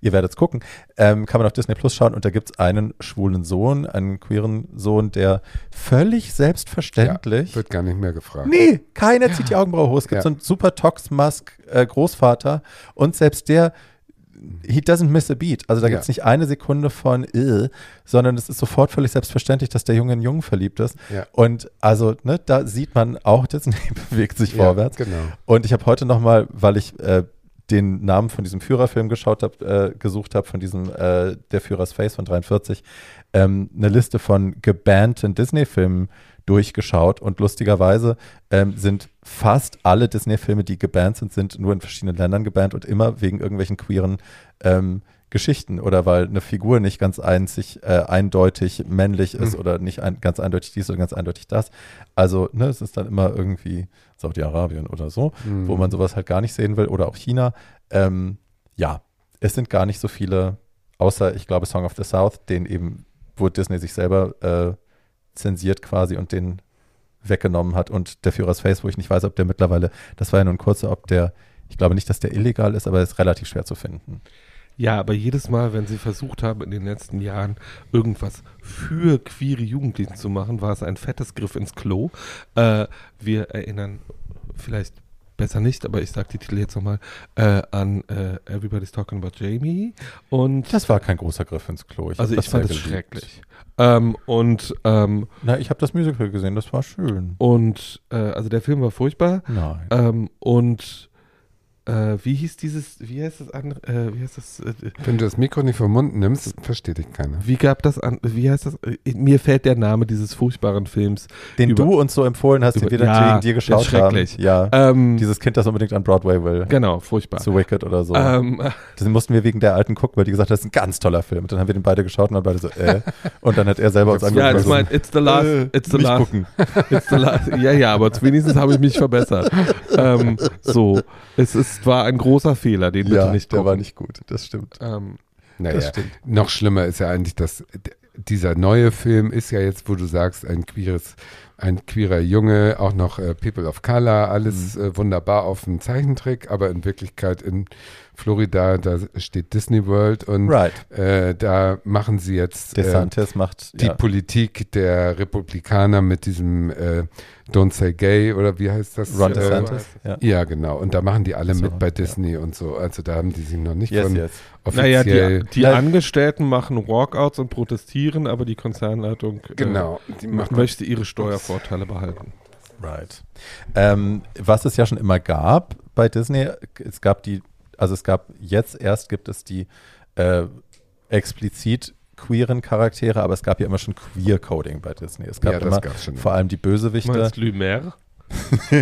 ihr werdet es gucken, ähm, kann man auf Disney Plus schauen und da gibt es einen schwulen Sohn, einen queeren Sohn, der völlig selbstverständlich, Wird gar nicht mehr gefragt. nee, keiner zieht die Augenbraue hoch, es gibt Ja. so einen super Tox-Mask äh, Großvater und selbst der he doesn't miss a beat. Also da Ja. gibt es nicht eine Sekunde von, äh, sondern es ist sofort völlig selbstverständlich, dass der Junge in Jungen verliebt ist. Ja. Und also, ne, da sieht man auch, Disney bewegt sich Ja, vorwärts. Genau. Und ich habe heute nochmal, weil ich äh, den Namen von diesem Führerfilm geschaut habe, äh, gesucht habe, von diesem äh, Der Führers Face von 43, ähm, eine Liste von gebannten Disney-Filmen durchgeschaut und lustigerweise ähm, sind fast alle Disney-Filme, die gebannt sind, sind nur in verschiedenen Ländern gebannt und immer wegen irgendwelchen queeren ähm, Geschichten oder weil eine Figur nicht ganz einzig, äh, eindeutig männlich ist Mhm. oder nicht ein, ganz eindeutig dies oder ganz eindeutig das. Also ne, es ist dann immer irgendwie Saudi-Arabien oder so wo Mhm. man sowas halt gar nicht sehen will, oder auch China. Ähm, ja, es sind gar nicht so viele, außer ich glaube Song of the South, den eben, wo Disney sich selber äh, zensiert quasi und den weggenommen hat und der Führers Face, wo ich nicht weiß, ob der mittlerweile, das war ja nur ein kurzer, ob der, ich glaube nicht, dass der illegal ist, aber er ist relativ schwer zu finden. Ja, aber jedes Mal, wenn sie versucht haben, in den letzten Jahren irgendwas für queere Jugendlichen zu machen, war es ein fettes Griff ins Klo. Äh, wir erinnern vielleicht besser nicht, aber ich sage die Titel jetzt nochmal, äh, an äh, Everybody's Talking About Jamie und Das war kein großer Griff ins Klo. also hab ich fand es schrecklich. Ähm, und ähm, Na, ich habe das Musical gesehen, das war schön. und äh, also der Film war furchtbar Nein. ähm, und äh, wie hieß dieses, wie heißt das andere, äh, wie heißt das, äh, Wenn du das Mikro nicht vom Mund nimmst, versteht dich keiner. Wie gab das an, wie heißt das? Äh, Mir fällt der Name dieses furchtbaren Films. Den über- du uns so empfohlen hast, über- den wir dann Ja, wegen dir geschaut haben. schrecklich. Ja, Ähm, dieses Kind, das unbedingt an Broadway will. genau, furchtbar. Zu Wicked oder so. Ähm, Das mussten wir wegen der alten gucken, weil die gesagt hat, das ist ein ganz toller Film. Und dann haben wir den beide geschaut und dann beide so, äh. Und dann hat er selber uns Ja, ja, angeguckt. it's, my, it's the last, Äh, it's the nicht last, gucken. it's the last. Ja, ja, aber wenigstens habe ich mich verbessert. ähm, so, es ist, war ein großer Fehler, den bitte Ja, nicht der gucken. war nicht gut, das stimmt. Ähm, Naja, stimmt. noch schlimmer ist ja eigentlich, dass dieser neue Film ist ja jetzt, wo du sagst, ein queeres, ein queerer Junge, auch noch äh, People of Color, alles Mhm. äh, wunderbar auf dem Zeichentrick, aber in Wirklichkeit in Florida, da steht Disney World und Right. äh, da machen sie jetzt äh, DeSantis macht die ja, Politik der Republikaner mit diesem äh, Don't Say Gay oder wie heißt das? Ron Äh, DeSantis. Ja. ja, genau. Und da machen die alle So, mit bei ja. Disney und so. Also da haben die sich noch nicht Yes, von yes. naja, offiziell. die, die Na- Angestellten machen Walkouts und protestieren, aber die Konzernleitung äh, genau. Die machen möchte ihre Steuervorteile behalten. Right. Ähm, was es ja schon immer gab bei Disney, es gab die, also es gab jetzt erst gibt es die äh, explizit queeren Charaktere, aber es gab ja immer schon Queer-Coding bei Disney. Es gab ja, das immer schon. vor allem die Bösewichte, Meinst Lumière?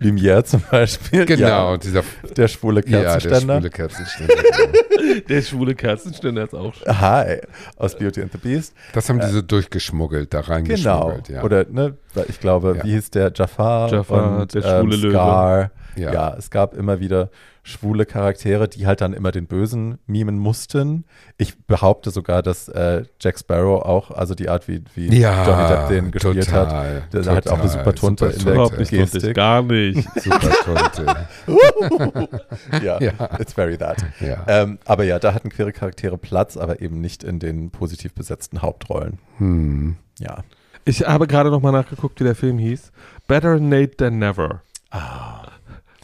Lumière zum Beispiel, Genau, ja, dieser der schwule ja, der Kerzenständer. schwule Kerzenständer. genau. Der schwule Kerzenständer ist auch schön. Hi, aus Beauty and the Beast. Das haben die so durchgeschmuggelt, da Genau. reingeschmuggelt. Ja. Oder, ne, ich glaube, Ja. wie hieß der? Jafar, Jafar, und, der schwule ähm, Löwe. Scar. Ja. Ja. es gab immer wieder schwule Charaktere, die halt dann immer den Bösen mimen mussten. Ich behaupte sogar, dass äh, Jack Sparrow auch, also die Art, wie, wie ja, Johnny Depp den gespielt hat, total, der hat auch eine super Tunte in der nicht Gestik. gar nicht. Super Tunte. ja, Ja. it's very that. ja. Ähm, aber ja, da hatten queere Charaktere Platz, aber eben nicht in den positiv besetzten Hauptrollen. Hm. Ja. Ich habe gerade noch mal nachgeguckt, wie der Film hieß. Better Nate Than Never. Ah,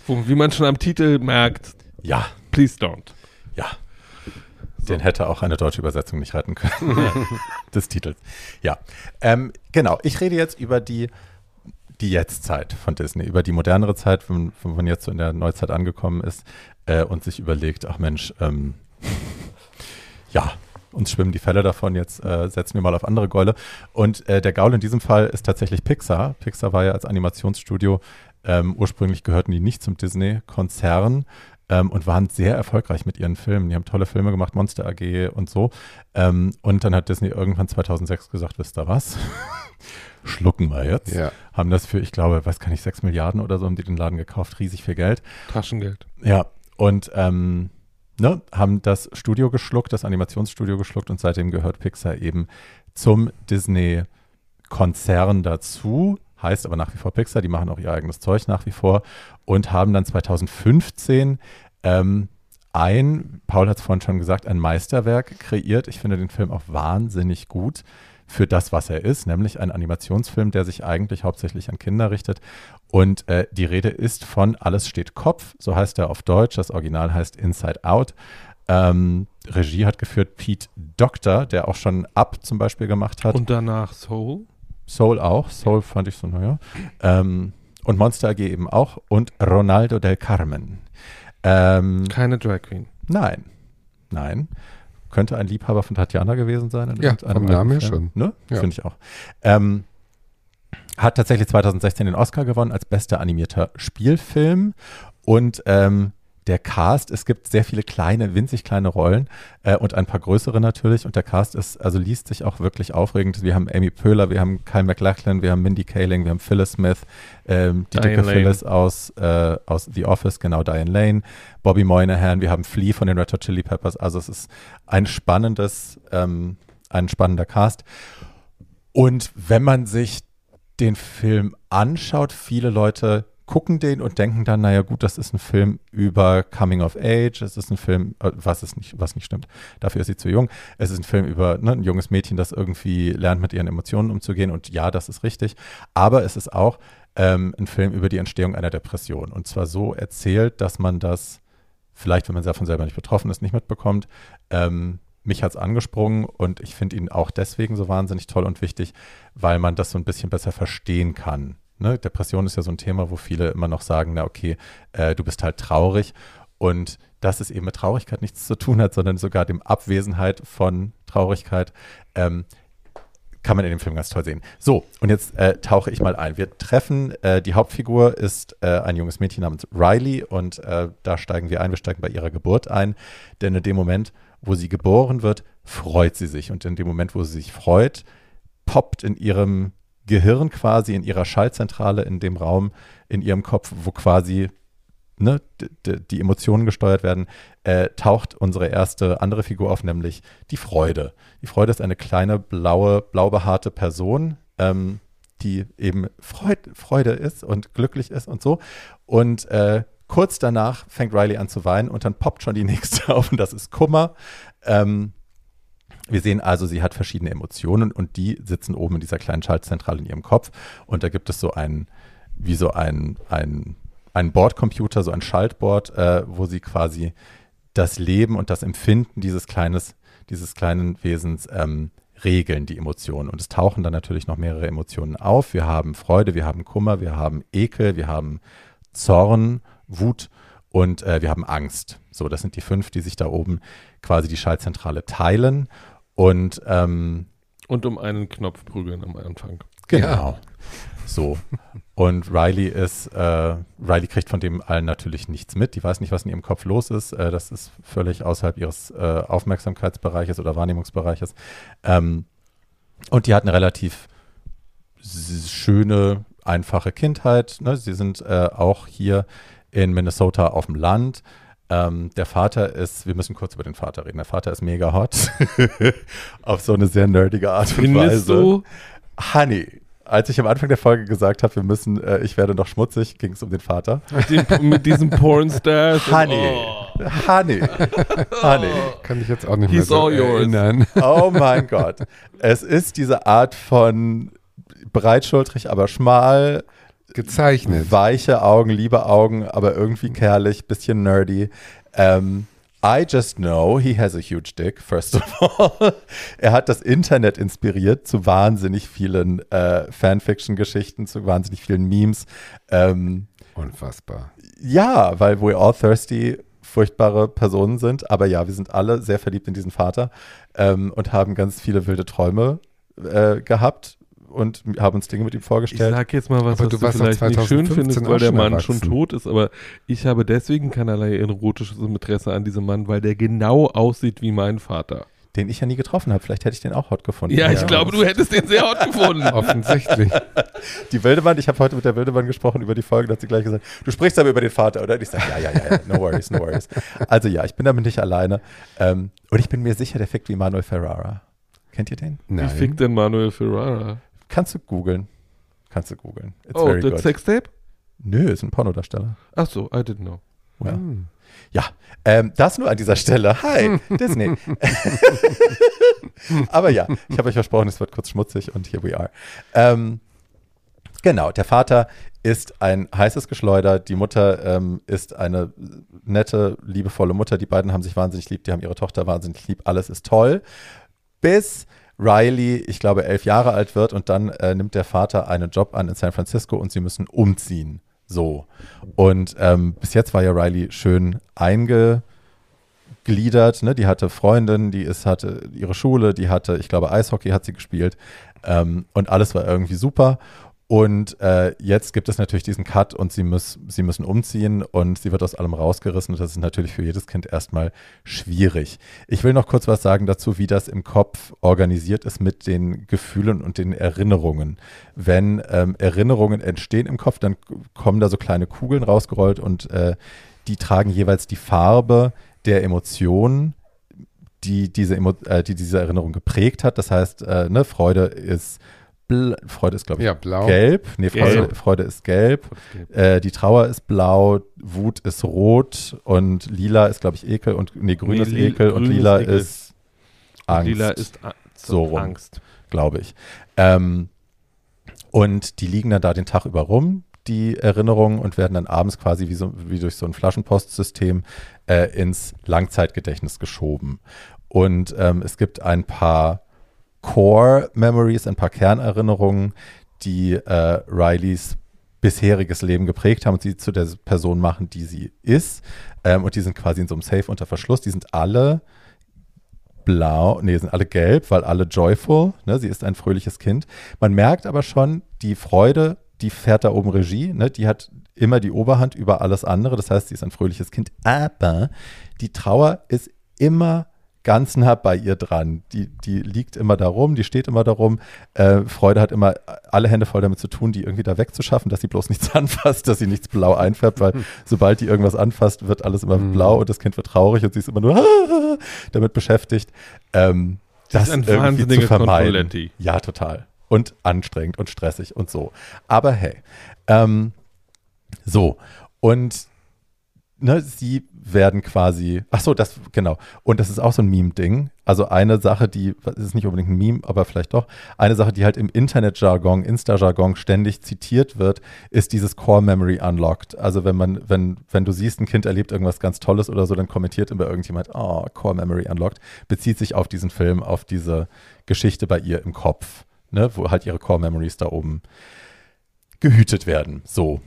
wie man schon am Titel merkt, ja, please don't. ja. Den hätte auch eine deutsche Übersetzung nicht retten können. des Titels. Ja. Ähm, genau. Ich rede jetzt über die, die Jetztzeit von Disney, über die modernere Zeit, wenn, wenn man jetzt so in der Neuzeit angekommen ist äh, und sich überlegt, ach Mensch, ähm, ja, uns schwimmen die Fälle davon, jetzt äh, setzen wir mal auf andere Gäule. Und äh, der Gaul in diesem Fall ist tatsächlich Pixar. Pixar war ja als Animationsstudio, ähm, ursprünglich gehörten die nicht zum Disney-Konzern ähm, und waren sehr erfolgreich mit ihren Filmen. Die haben tolle Filme gemacht, Monster AG und so. Ähm, und dann hat Disney irgendwann 2006 gesagt, wisst ihr was? Schlucken wir jetzt. Ja. Haben das für, ich glaube, was kann ich, 6 Milliarden oder so, haben die den Laden gekauft, riesig viel Geld. Taschengeld. Ja, und ähm, ne, haben das Studio geschluckt, das Animationsstudio geschluckt und seitdem gehört Pixar eben zum Disney-Konzern dazu. Heißt aber nach wie vor Pixar, die machen auch ihr eigenes Zeug nach wie vor und haben dann 2015 ähm, ein, Paul hat es vorhin schon gesagt, ein Meisterwerk kreiert. Ich finde den Film auch wahnsinnig gut für das, was er ist, nämlich ein Animationsfilm, der sich eigentlich hauptsächlich an Kinder richtet. Und äh, die Rede ist von Alles steht Kopf, so heißt er auf Deutsch. Das Original heißt Inside Out. Ähm, Regie hat geführt Pete Doctor, der auch schon Up zum Beispiel gemacht hat. Und danach Soul. Soul auch. Soul fand ich so, naja. Ähm, und Monster AG eben auch. Und Ronaldo del Carmen. Ähm, Keine Drag Queen. nein. Nein. Könnte ein Liebhaber von Tatjana gewesen sein. in Ja, vom Namen her schon. Ne? Ja. Finde ich auch. Ähm, hat tatsächlich 2016 den Oscar gewonnen als bester animierter Spielfilm. Und ähm, der Cast, es gibt sehr viele kleine, winzig kleine Rollen äh, und ein paar größere natürlich. Und der Cast ist, also liest sich auch wirklich aufregend. Wir haben Amy Poehler, wir haben Kyle MacLachlan, wir haben Mindy Kaling, wir haben Phyllis Smith, ähm, die Diane dicke Lane. Phyllis aus, äh, aus The Office, genau, Diane Lane, Bobby Moynihan, wir haben Flea von den Red Hot Chili Peppers. Also es ist ein spannendes, ähm, ein spannender Cast. Und wenn man sich den Film anschaut, viele Leute gucken den und denken dann, naja gut, das ist ein Film über Coming of Age, es ist ein Film, äh, was ist nicht, was nicht stimmt, dafür ist sie zu jung. Es ist ein Film über ne, ein junges Mädchen, das irgendwie lernt, mit ihren Emotionen umzugehen und ja, das ist richtig. Aber es ist auch ähm, ein Film über die Entstehung einer Depression und zwar so erzählt, dass man das vielleicht, wenn man davon selber nicht betroffen ist, nicht mitbekommt. Ähm, mich hat es angesprungen und ich finde ihn auch deswegen so wahnsinnig toll und wichtig, weil man das so ein bisschen besser verstehen kann. Ne? Depression ist ja so ein Thema, wo viele immer noch sagen, na okay, äh, du bist halt traurig und dass es eben mit Traurigkeit nichts zu tun hat, sondern sogar dem Abwesenheit von Traurigkeit, ähm, kann man in dem Film ganz toll sehen. So, und jetzt äh, tauche ich mal ein. Wir treffen, äh, die Hauptfigur ist äh, ein junges Mädchen namens Riley und äh, da steigen wir ein, wir steigen bei ihrer Geburt ein, denn in dem Moment, wo sie geboren wird, freut sie sich und in dem Moment, wo sie sich freut, poppt in ihrem Gehirn quasi, in ihrer Schaltzentrale, in dem Raum, in ihrem Kopf, wo quasi ne, die Emotionen gesteuert werden, äh, taucht unsere erste andere Figur auf, nämlich die Freude. Die Freude ist eine kleine, blaue, blau behaarte Person, ähm, die eben Freud, Freude ist und glücklich ist und so. Und äh, kurz danach fängt Riley an zu weinen und dann poppt schon die nächste auf und das ist Kummer. Ähm, wir sehen also, sie hat verschiedene Emotionen und die sitzen oben in dieser kleinen Schaltzentrale in ihrem Kopf. Und da gibt es so ein, wie so ein, ein, ein Bordcomputer, so ein Schaltboard, äh, wo sie quasi das Leben und das Empfinden dieses, kleines, dieses kleinen Wesens ähm, regeln, die Emotionen. Und es tauchen dann natürlich noch mehrere Emotionen auf. Wir haben Freude, wir haben Kummer, wir haben Ekel, wir haben Zorn, Wut und äh, wir haben Angst. So, das sind die fünf, die sich da oben quasi die Schaltzentrale teilen. Und ähm, Und um einen Knopf prügeln am Anfang. Genau. So. Und Riley ist, äh, Riley kriegt von dem allen natürlich nichts mit. Die weiß nicht, was in ihrem Kopf los ist. Äh, das ist völlig außerhalb ihres äh, Aufmerksamkeitsbereiches oder Wahrnehmungsbereiches. Ähm, und die hat eine relativ schöne, einfache Kindheit. Ne? Sie sind äh, auch hier in Minnesota auf dem Land. Ähm, der Vater ist, wir müssen kurz über den Vater reden. Der Vater ist mega hot. auf so eine sehr nerdige Art und Weise. Findest du? Honey, als ich am Anfang der Folge gesagt habe, wir müssen, äh, ich werde noch schmutzig, ging es um den Vater. Mit, dem, mit diesem Pornstars. und- Honey, Oh. Honey, Honey. Kann ich jetzt auch nicht He's mehr so all yours. erinnern. Oh mein Gott. Es ist diese Art von breitschultrig, aber schmal, Gezeichnet. weiche Augen, liebe Augen, aber irgendwie kerlich, bisschen nerdy. Ähm, I just know he has a huge dick, first of all. er hat das Internet inspiriert zu wahnsinnig vielen äh, Fanfiction-Geschichten, zu wahnsinnig vielen Memes. Ähm, Unfassbar. ja, weil we're all thirsty furchtbare Personen sind. Aber ja, wir sind alle sehr verliebt in diesen Vater ähm, und haben ganz viele wilde Träume äh, gehabt und haben uns Dinge mit ihm Ich vorgestellt. sag jetzt mal was, Aber was du du, vielleicht nicht schön 2015 findest, weil der schon Mann schon erwachsen. tot ist, aber ich habe deswegen keinerlei erotisches Interesse an diesem Mann, weil der genau aussieht wie mein Vater. den ich ja nie getroffen habe. Vielleicht hätte ich den auch hot gefunden. Ja, ich Ja. glaube, du hättest den sehr hot gefunden. Offensichtlich. Die Wildemann, ich habe heute mit der Wildemann gesprochen über die Folge, da hat sie gleich gesagt, du sprichst aber über den Vater, oder? Und ich sage, ja, ja, ja, ja, no worries, no worries. Also ja, ich bin damit nicht alleine. Ähm, und ich bin mir sicher, der fickt wie Manuel Ferrara. Kennt ihr den? Wie Nein. fickt denn Manuel Ferrara? Kannst du googeln. Kannst du googeln. It's Oh, very das. Sextape? Nö, ist ein Pornodarsteller. Ach so, I didn't know. Well. Hm. Ja, ähm, das nur an dieser Stelle. Hi, Disney. Aber ja, ich habe euch versprochen, es wird kurz schmutzig und here we are. Ähm, genau, der Vater ist ein heißes Geschleuder. Die Mutter ähm, ist eine nette, liebevolle Mutter. Die beiden haben sich wahnsinnig lieb, die haben ihre Tochter wahnsinnig lieb. Alles ist toll. Bis Riley, ich glaube, elf Jahre alt wird und dann äh, nimmt der Vater einen Job an in San Francisco und sie müssen umziehen. So. Und ähm, bis jetzt war ja Riley schön eingegliedert. Ne? Die hatte Freundin, die ist, hatte ihre Schule, die hatte, ich glaube, Eishockey hat sie gespielt. Ähm, und alles war irgendwie super. Und äh, jetzt gibt es natürlich diesen Cut und sie, muss, sie müssen umziehen und sie wird aus allem rausgerissen. Und das ist natürlich für jedes Kind erstmal schwierig. Ich will noch kurz was sagen dazu, wie das im Kopf organisiert ist mit den Gefühlen und den Erinnerungen. Wenn ähm, Erinnerungen entstehen im Kopf, dann kommen da so kleine Kugeln rausgerollt und äh, die tragen jeweils die Farbe der Emotionen die diese, äh, die diese Erinnerung geprägt hat. Das heißt, äh, ne, Freude ist Bl Freude ist, glaube ich, Ja, blau. gelb. Nee, Freude, Gelb. Freude ist gelb. gelb. Äh, die Trauer ist blau, Wut ist rot und lila ist, glaube ich, Ekel und nee, grün Nee, ist Ekel und grün ist lila Ekel. ist Angst, Lila ist A So rum. Angst. glaube ich. Ähm, und die liegen dann da den Tag über rum, die Erinnerungen, und werden dann abends quasi wie, so, wie durch so ein Flaschenpostsystem äh, ins Langzeitgedächtnis geschoben. Und ähm, es gibt ein paar Core Memories, ein paar Kernerinnerungen, die äh, Rileys bisheriges Leben geprägt haben und sie zu der Person machen, die sie ist. Ähm, und die sind quasi in so einem Safe unter Verschluss. Die sind alle blau, nee, sind alle gelb, weil alle joyful, ne? sie ist ein fröhliches Kind. Man merkt aber schon, die Freude, die fährt da oben Regie, ne? die hat immer die Oberhand über alles andere, das heißt, sie ist ein fröhliches Kind, aber die Trauer ist immer ganz nah bei ihr dran. Die, die liegt immer darum, die steht immer darum. Äh, Freude hat immer alle Hände voll damit zu tun, die irgendwie da wegzuschaffen, dass sie bloß nichts anfasst, dass sie nichts blau einfärbt, weil sobald die irgendwas anfasst, wird alles immer Mhm. blau und das Kind wird traurig und sie ist immer nur damit beschäftigt, ähm, Das das ist ein irgendwie zu vermeiden. Ja, total. Und anstrengend und stressig und so. Aber hey, ähm, so. Und ne, sie werden quasi, ach so, das, genau. Und das ist auch so ein Meme-Ding. Also eine Sache, die, das ist nicht unbedingt ein Meme, aber vielleicht doch, eine Sache, die halt im Internet-Jargon, Insta-Jargon ständig zitiert wird, ist dieses Core Memory Unlocked. Also wenn man, wenn, wenn du siehst, ein Kind erlebt irgendwas ganz Tolles oder so, dann kommentiert immer irgendjemand, oh, Core Memory Unlocked, bezieht sich auf diesen Film, auf diese Geschichte bei ihr im Kopf, ne, wo halt ihre Core Memories da oben gehütet werden. So.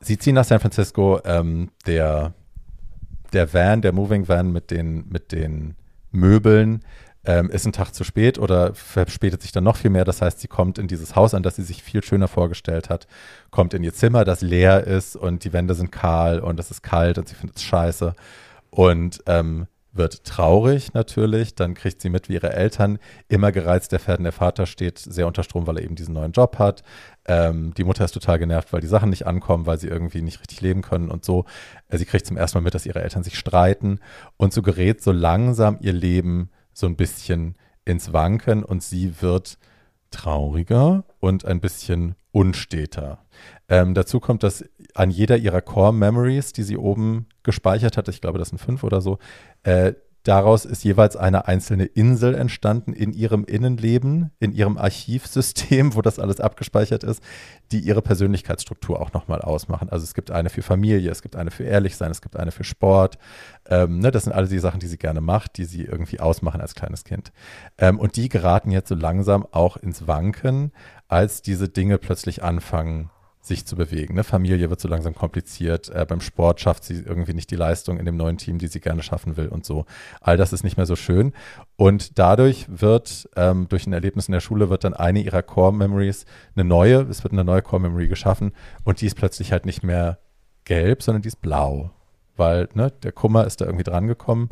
Sie ziehen nach San Francisco. Ähm, der, der Van, der Moving Van mit den, mit den Möbeln ähm, ist ein Tag zu spät oder verspätet sich dann noch viel mehr. Das heißt, sie kommt in dieses Haus an, das sie sich viel schöner vorgestellt hat, kommt in ihr Zimmer, das leer ist und die Wände sind kahl und es ist kalt und sie findet es scheiße und ähm, wird traurig natürlich. Dann kriegt sie mit, wie ihre Eltern immer gereizt werden. Der Vater steht sehr unter Strom, weil er eben diesen neuen Job hat. Ähm, die Mutter ist total genervt, weil die Sachen nicht ankommen, weil sie irgendwie nicht richtig leben können und so. Äh, sie kriegt zum ersten Mal mit, dass ihre Eltern sich streiten und so gerät so langsam ihr Leben so ein bisschen ins Wanken und sie wird trauriger und ein bisschen unsteter. Ähm, dazu kommt, dass an jeder ihrer Core Memories, die sie oben gespeichert hat, ich glaube, das sind fünf oder so, äh, daraus ist jeweils eine einzelne Insel entstanden in ihrem Innenleben, in ihrem Archivsystem, wo das alles abgespeichert ist, die ihre Persönlichkeitsstruktur auch nochmal ausmachen. Also es gibt eine für Familie, es gibt eine für Ehrlichsein, es gibt eine für Sport. Ähm, ne, das sind alle die Sachen, die sie gerne macht, die sie irgendwie ausmachen als kleines Kind. Ähm, und die geraten jetzt so langsam auch ins Wanken, als diese Dinge plötzlich anfangen, sich zu bewegen. Ne? Familie wird so langsam kompliziert. Äh, beim Sport schafft sie irgendwie nicht die Leistung in dem neuen Team, die sie gerne schaffen will und so. All das ist nicht mehr so schön. Und dadurch wird ähm, durch ein Erlebnis in der Schule wird dann eine ihrer Core Memories eine neue, es wird eine neue Core Memory geschaffen und die ist plötzlich halt nicht mehr gelb, sondern die ist blau. Weil ne, der Kummer ist da irgendwie drangekommen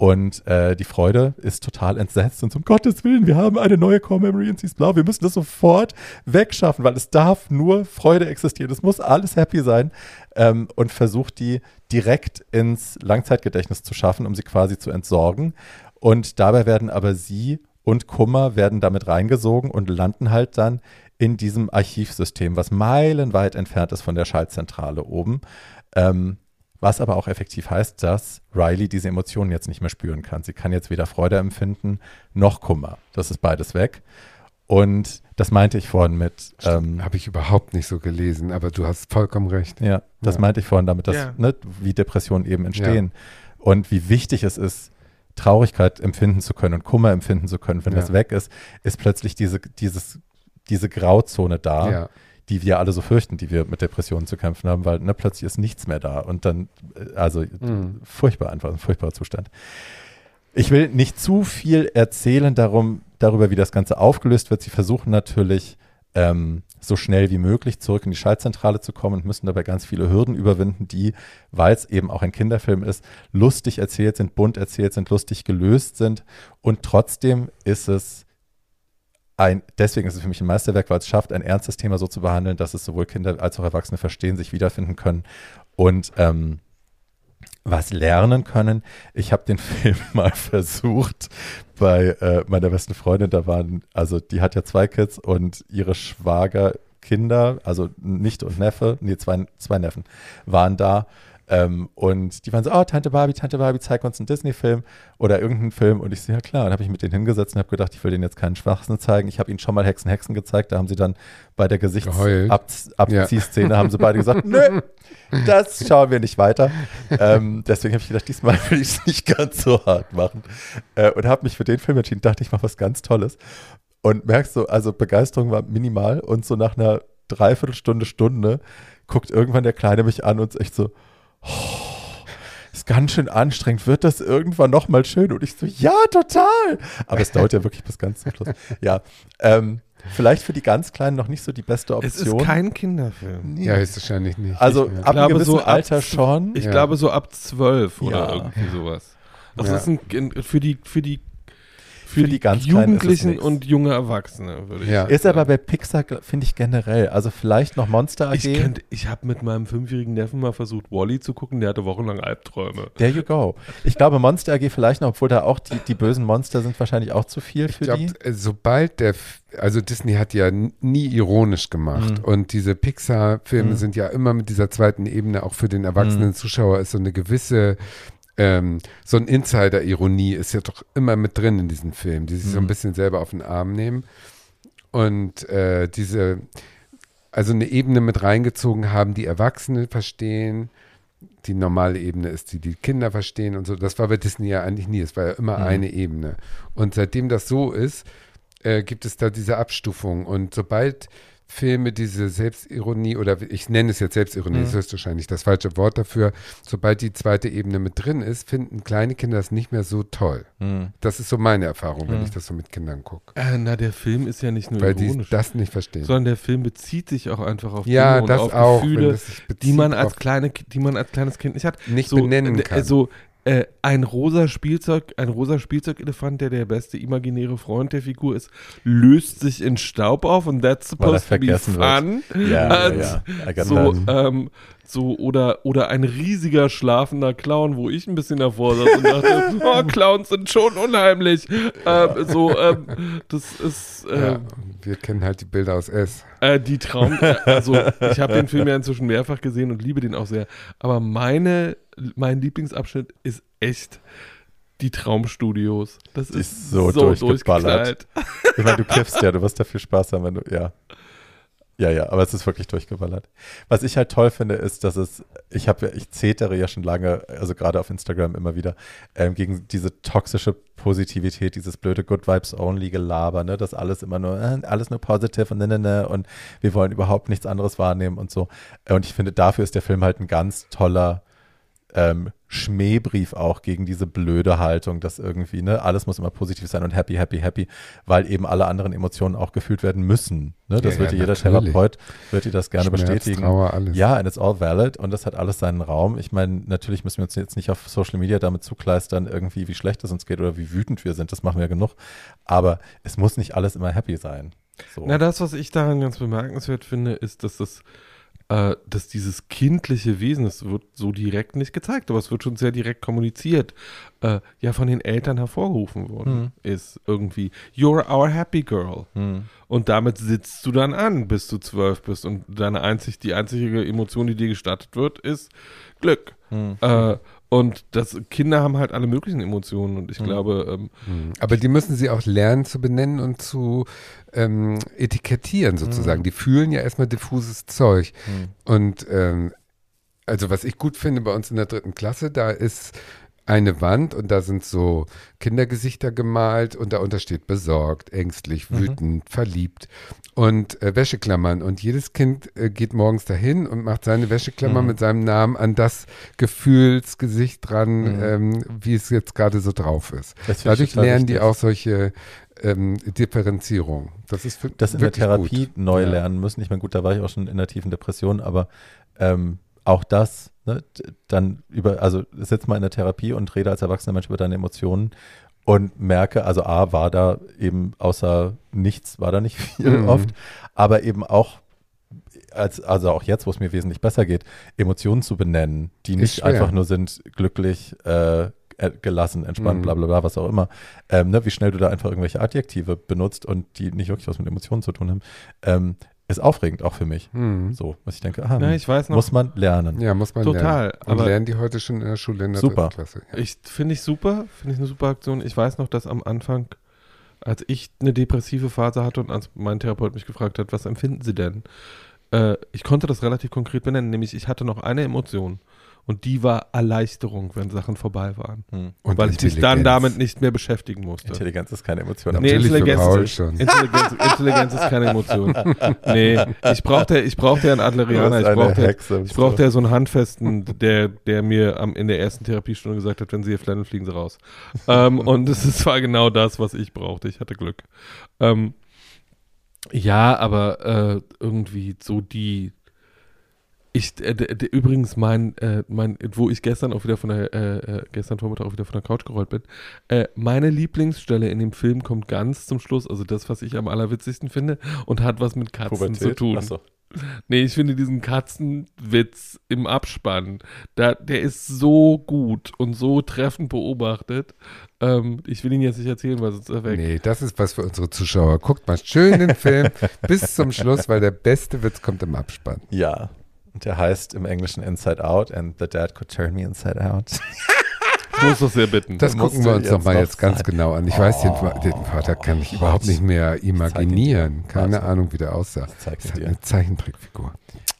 und äh, die Freude ist total entsetzt und um Gottes Willen, wir haben eine neue Core Memory sie ist blau. Wir müssen das sofort wegschaffen, weil es darf nur Freude existieren. Es muss alles happy sein. Ähm, und versucht die direkt ins Langzeitgedächtnis zu schaffen, um sie quasi zu entsorgen. Und dabei werden aber sie und Kummer werden damit reingesogen und landen halt dann in diesem Archivsystem, was meilenweit entfernt ist von der Schaltzentrale oben. Ähm, was aber auch effektiv heißt, dass Riley diese Emotionen jetzt nicht mehr spüren kann. Sie kann jetzt weder Freude empfinden noch Kummer. Das ist beides weg. Und Das meinte ich vorhin mit. Ähm, Habe ich überhaupt nicht so gelesen, aber du hast vollkommen recht. ja, das Ja. meinte ich vorhin damit, dass, Ja. ne, wie Depressionen eben entstehen und wie wichtig es ist, Traurigkeit empfinden zu können und Kummer empfinden zu können. Wenn Ja. das weg ist, ist plötzlich diese, dieses, diese Grauzone da, Ja. Die wir alle so fürchten, die wir mit Depressionen zu kämpfen haben, weil ne, plötzlich ist nichts mehr da und dann, äh, also Mhm. furchtbar einfach, ein furchtbarer Zustand. Ich will nicht zu viel erzählen darum, darüber, wie das Ganze aufgelöst wird. Sie versuchen natürlich, ähm, so schnell wie möglich zurück in die Schaltzentrale zu kommen und müssen dabei ganz viele Hürden überwinden, die, weil es eben auch ein Kinderfilm ist, lustig erzählt sind, bunt erzählt sind, lustig gelöst sind. Und trotzdem ist es ein, deswegen ist es für mich ein Meisterwerk, weil es schafft, ein ernstes Thema so zu behandeln, dass es sowohl Kinder als auch Erwachsene verstehen, sich wiederfinden können und ähm, was lernen können. Ich habe den Film mal versucht bei äh, meiner besten Freundin. Da waren, also die hat ja zwei Kids und ihre Schwagerkinder, also Nichte und Neffe, nee, zwei, zwei Neffen, waren da. Ähm, und die waren so, oh, Tante Barbie, Tante Barbie, zeig uns einen Disney-Film oder irgendeinen Film. Und ich so, ja klar. Und habe ich mit denen hingesetzt und habe gedacht, ich will denen jetzt keinen Schwachsinn zeigen. Ich habe ihnen schon mal Hexen, Hexen gezeigt. Da haben sie dann bei der. Gesichtsabziehszene, haben sie beide gesagt, nö, das schauen wir nicht weiter. ähm, deswegen habe ich gedacht, diesmal will ich es nicht ganz so hart machen. Äh, und habe mich für den Film entschieden, dachte ich mache was ganz Tolles. Und merkst du, also Begeisterung war minimal und so nach einer Dreiviertelstunde, Stunde guckt irgendwann der Kleine mich an und ist echt so, oh, ist ganz schön anstrengend, wird das irgendwann nochmal schön? Und ich so, ja, total. Aber es dauert ja wirklich bis ganz zum Schluss. Ja, ähm, vielleicht für die ganz Kleinen noch nicht so die beste Es Option. ist kein Kinderfilm. Ja, ist wahrscheinlich nicht. also mehr. ab einem gewissen so ab Alter zw- schon. Ich Ja. glaube so ab zwölf oder Ja. irgendwie sowas. Das Ja. ist ein, in- für die, für die, für, Für die, die ganz Kleinen ist es Jugendlichen und junge Erwachsene, würde ich Ja. sagen. Ist aber bei Pixar, finde ich generell. Also vielleicht noch Monster AG. Ich, könnte, ich habe mit meinem fünfjährigen Neffen mal versucht, Wally zu gucken, der hatte wochenlang Albträume. There you go. Ich glaube, Monster AG vielleicht noch, obwohl da auch die, die bösen Monster sind wahrscheinlich auch zu viel Ich für glaube, die. sobald der, F- also Disney hat ja nie ironisch gemacht Mhm. und diese Pixar-Filme Mhm. sind ja immer mit dieser zweiten Ebene, auch für den erwachsenen Mhm. Zuschauer ist so eine gewisse, ähm, so ein Insider-Ironie ist ja doch immer mit drin in diesen Filmen, die sich so ein Mhm. bisschen selber auf den Arm nehmen und äh, diese, also eine Ebene mit reingezogen haben, die Erwachsene verstehen, die normale Ebene ist, die die Kinder verstehen und so. Das war bei Disney ja eigentlich nie. Es war ja immer Mhm. eine Ebene. Und seitdem das so ist, äh, gibt es da diese Abstufung. Und sobald Filme diese Selbstironie oder ich nenne es jetzt Selbstironie, Mhm. das ist höchstwahrscheinlich das falsche Wort dafür, sobald die zweite Ebene mit drin ist, finden kleine Kinder das nicht mehr so toll. Hm. Das ist so meine Erfahrung, wenn Mhm. ich das so mit Kindern gucke. Äh, na, der Film ist ja nicht nur Weil die ironisch, das nicht verstehen. sondern der Film bezieht sich auch einfach auf ja, Dinge und das auf auch. wenn Gefühle, die man als kleine, die man als kleines Kind nicht hat. nicht so, benennen äh, kann. So äh, ein rosa Spielzeug, ein rosa Spielzeugelefant, der der beste imaginäre Freund der Figur ist, löst sich in Staub auf und that's supposed to be vergessen wird. fun. Ja, ja, ja. So, ähm, so oder, oder ein riesiger schlafender Clown, wo ich ein bisschen davor saß und dachte, oh, Clowns sind schon unheimlich. Ähm, so, ähm, das ist äh, ja, wir kennen halt die Bilder aus S. äh, die Traum. äh, Also, ich habe den Film ja inzwischen mehrfach gesehen und liebe den auch sehr. Aber meine, mein Lieblingsabschnitt ist echt die Traumstudios. Das ist, ist so so, durchgeballert. durchgeknallt. Ich meine, du kiffst ja, du wirst dafür Spaß haben, wenn du, ja. Ja, ja, aber es ist wirklich durchgeballert. Was ich halt toll finde, ist, dass es, ich habe ich zetere ja schon lange, also gerade auf Instagram immer wieder, ähm, gegen diese toxische Positivität, dieses blöde Good Vibes Only Gelaber, ne, das alles immer nur, äh, alles nur positive und ne, ne, ne, und wir wollen überhaupt nichts anderes wahrnehmen und so. Und ich finde, dafür ist der Film halt ein ganz toller, ähm, Schmähbrief auch gegen diese blöde Haltung, dass irgendwie, ne, alles muss immer positiv sein und happy, happy, happy, weil eben alle anderen Emotionen auch gefühlt werden müssen. Ne? Das Ja, wird ja, dir jeder natürlich. Therapeut, wird dir das gerne Schmerz, bestätigen. Trauer, alles. Ja, and it's all valid und das hat alles seinen Raum. Ich meine, natürlich müssen wir uns jetzt nicht auf Social Media damit zukleistern, irgendwie, wie schlecht es uns geht oder wie wütend wir sind. Das machen wir genug. Aber es muss nicht alles immer happy sein. So. Na, das, was ich daran ganz bemerkenswert finde, ist, dass das äh, dass dieses kindliche Wesen, es wird so direkt nicht gezeigt, aber es wird schon sehr direkt kommuniziert, äh, ja von den Eltern hervorgerufen worden ist irgendwie, you're our happy girl. Hm. Und damit sitzt du dann an, bis du zwölf bist. Und deine einzig, die einzige Emotion, die dir gestattet wird, ist Glück. Hm. Äh, Und das, Kinder haben halt alle möglichen Emotionen und ich Mhm. glaube, ähm, Hm. Aber die müssen sie auch lernen zu benennen und zu ähm, etikettieren sozusagen. Die fühlen ja erstmal diffuses Zeug. Hm. Und ähm, also was ich gut finde bei uns in der dritten Klasse, da ist eine Wand und da sind so Kindergesichter gemalt und darunter steht besorgt, ängstlich, wütend, verliebt und äh, Wäscheklammern. Und jedes Kind äh, geht morgens dahin und macht seine Wäscheklammer Mhm. mit seinem Namen an das Gefühlsgesicht dran, Mhm. ähm, wie es jetzt gerade so drauf ist. Dadurch lernen die wichtig. auch solche ähm, Differenzierung. Das ist für, das in der Therapie gut. neu Ja. lernen müssen. Ich meine, gut, da war ich auch schon in der tiefen Depression, aber ähm, auch das, ne, dann über, also sitz mal in der Therapie und rede als erwachsener Mensch über deine Emotionen und merke, also A, war da eben außer nichts, war da nicht viel Mhm. oft, aber eben auch als, also auch jetzt, wo es mir wesentlich besser geht, Emotionen zu benennen, die nicht schwer. einfach nur sind, glücklich, äh, äh, gelassen, entspannt, Mhm. bla bla bla, was auch immer. Ähm, ne, wie schnell du da einfach irgendwelche Adjektive benutzt und die nicht wirklich was mit Emotionen zu tun haben, ähm, ist aufregend auch für mich. Mhm. So, was ich denke, ah, ja, ich weiß noch, muss man lernen. Ja, muss man Total, lernen. Und aber- lernen die heute schon in der Schule in der Super. dritten Klasse. Ja. Ich finde ich super, finde ich eine super Aktion. Ich weiß noch, dass am Anfang, als ich eine depressive Phase hatte und als mein Therapeut mich gefragt hat, was empfinden Sie denn? Äh, ich konnte das relativ konkret benennen, nämlich ich hatte noch eine Emotion und die war Erleichterung, wenn Sachen vorbei waren, Hm. Und weil ich mich dann damit nicht mehr beschäftigen musste. Intelligenz ist keine Emotion. Nee, Intelligenz Paul ist- schon. Intelligenz, Intelligenz ist keine Emotion. Nee, ich brauchte, ich brauchte ja einen Adlerianer, ich brauchte, Hexe. ich brauchte ja so einen Handfesten, der, der mir am, in der ersten Therapiestunde gesagt hat, wenn sie hier flennen, fliegen sie raus. ähm, und es ist- war genau das, was ich brauchte. Ich hatte Glück. Ähm, ja, aber äh, irgendwie so die. Ich, äh, d- d- übrigens, mein, äh, mein, wo ich gestern auch wieder von der, äh, äh, gestern Vormittag auch wieder von der Couch gerollt bin, äh, meine Lieblingsstelle in dem Film kommt ganz zum Schluss, also das, was ich am allerwitzigsten finde und hat was mit Katzen zu tun. Achso. Nee, ich finde diesen Katzenwitz im Abspann, da, der ist so gut und so treffend beobachtet. Ähm, ich will ihn jetzt nicht erzählen, weil sonst ist er weg. Nee, das ist was für unsere Zuschauer. Guckt mal schön den Film bis zum Schluss, weil der beste Witz kommt im Abspann. Ja. Und der heißt im Englischen Inside Out and the dad could turn me inside out. Ich muss doch sehr bitten. Das musst gucken wir uns jetzt noch mal jetzt ganz genau an. Ich weiß, den, Oh, den Vater kann ich überhaupt nicht mehr imaginieren. Keine Warte. Ahnung, wie der aussah. Das ist dir. eine Zeichentrickfigur.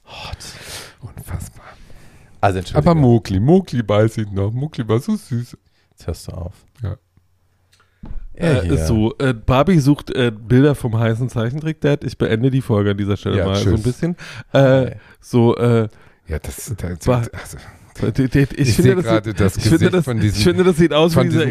Hot. Unfassbar. Also. Aber Mowgli, Mowgli weiß ich noch. Mowgli war so süß. Jetzt hörst du auf. Ja. Ja, Äh, so, äh, Barbie sucht äh, Bilder vom heißen Zeichentrick-Dad. Ich beende die Folge an dieser Stelle Ja, mal so tschüss. ein bisschen. Äh, so, äh, Ja, das, das, War- also, ich, ich, finde, sehe das, gerade das ich, finde das, von ich diesem, finde, das sieht aus wie dieser,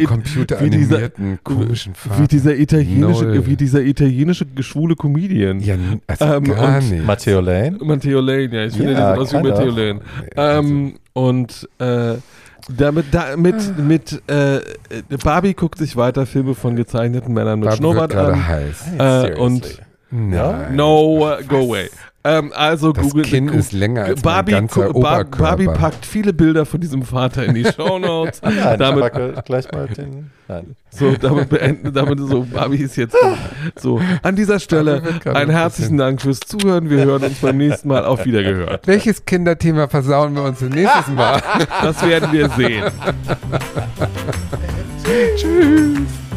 wie dieser, komischen Vater. wie dieser italienische, Null. wie dieser italienische schwule Comedian. Ja, also Ähm, gar nicht. Matteo Lane. Matteo Lane, ja, ich finde, Ja, der sieht aus wie Matteo. Lane. Also, Ähm, und äh, damit, da, mit, mit äh, Barbie guckt sich weiter Filme von gezeichneten Männern mit Barbie wird Schnurrbart gerade an. heiß. Äh, und Nein. no, uh, go away. Ähm, also Das Google. Kinn ist länger als Barbie, mein ganzer Oberkörper. Barbie packt viele Bilder von diesem Vater in die Shownotes. Nein, damit, ich packe gleich mal den. Nein. so, damit beenden, damit so, Barbie ist jetzt so. An dieser Stelle einen ein herzlichen Dank fürs Zuhören. Wir hören uns beim nächsten Mal auf Wiedergehört. Welches Kinderthema versauen wir uns nächstes Mal? Das werden wir sehen. Tschüss.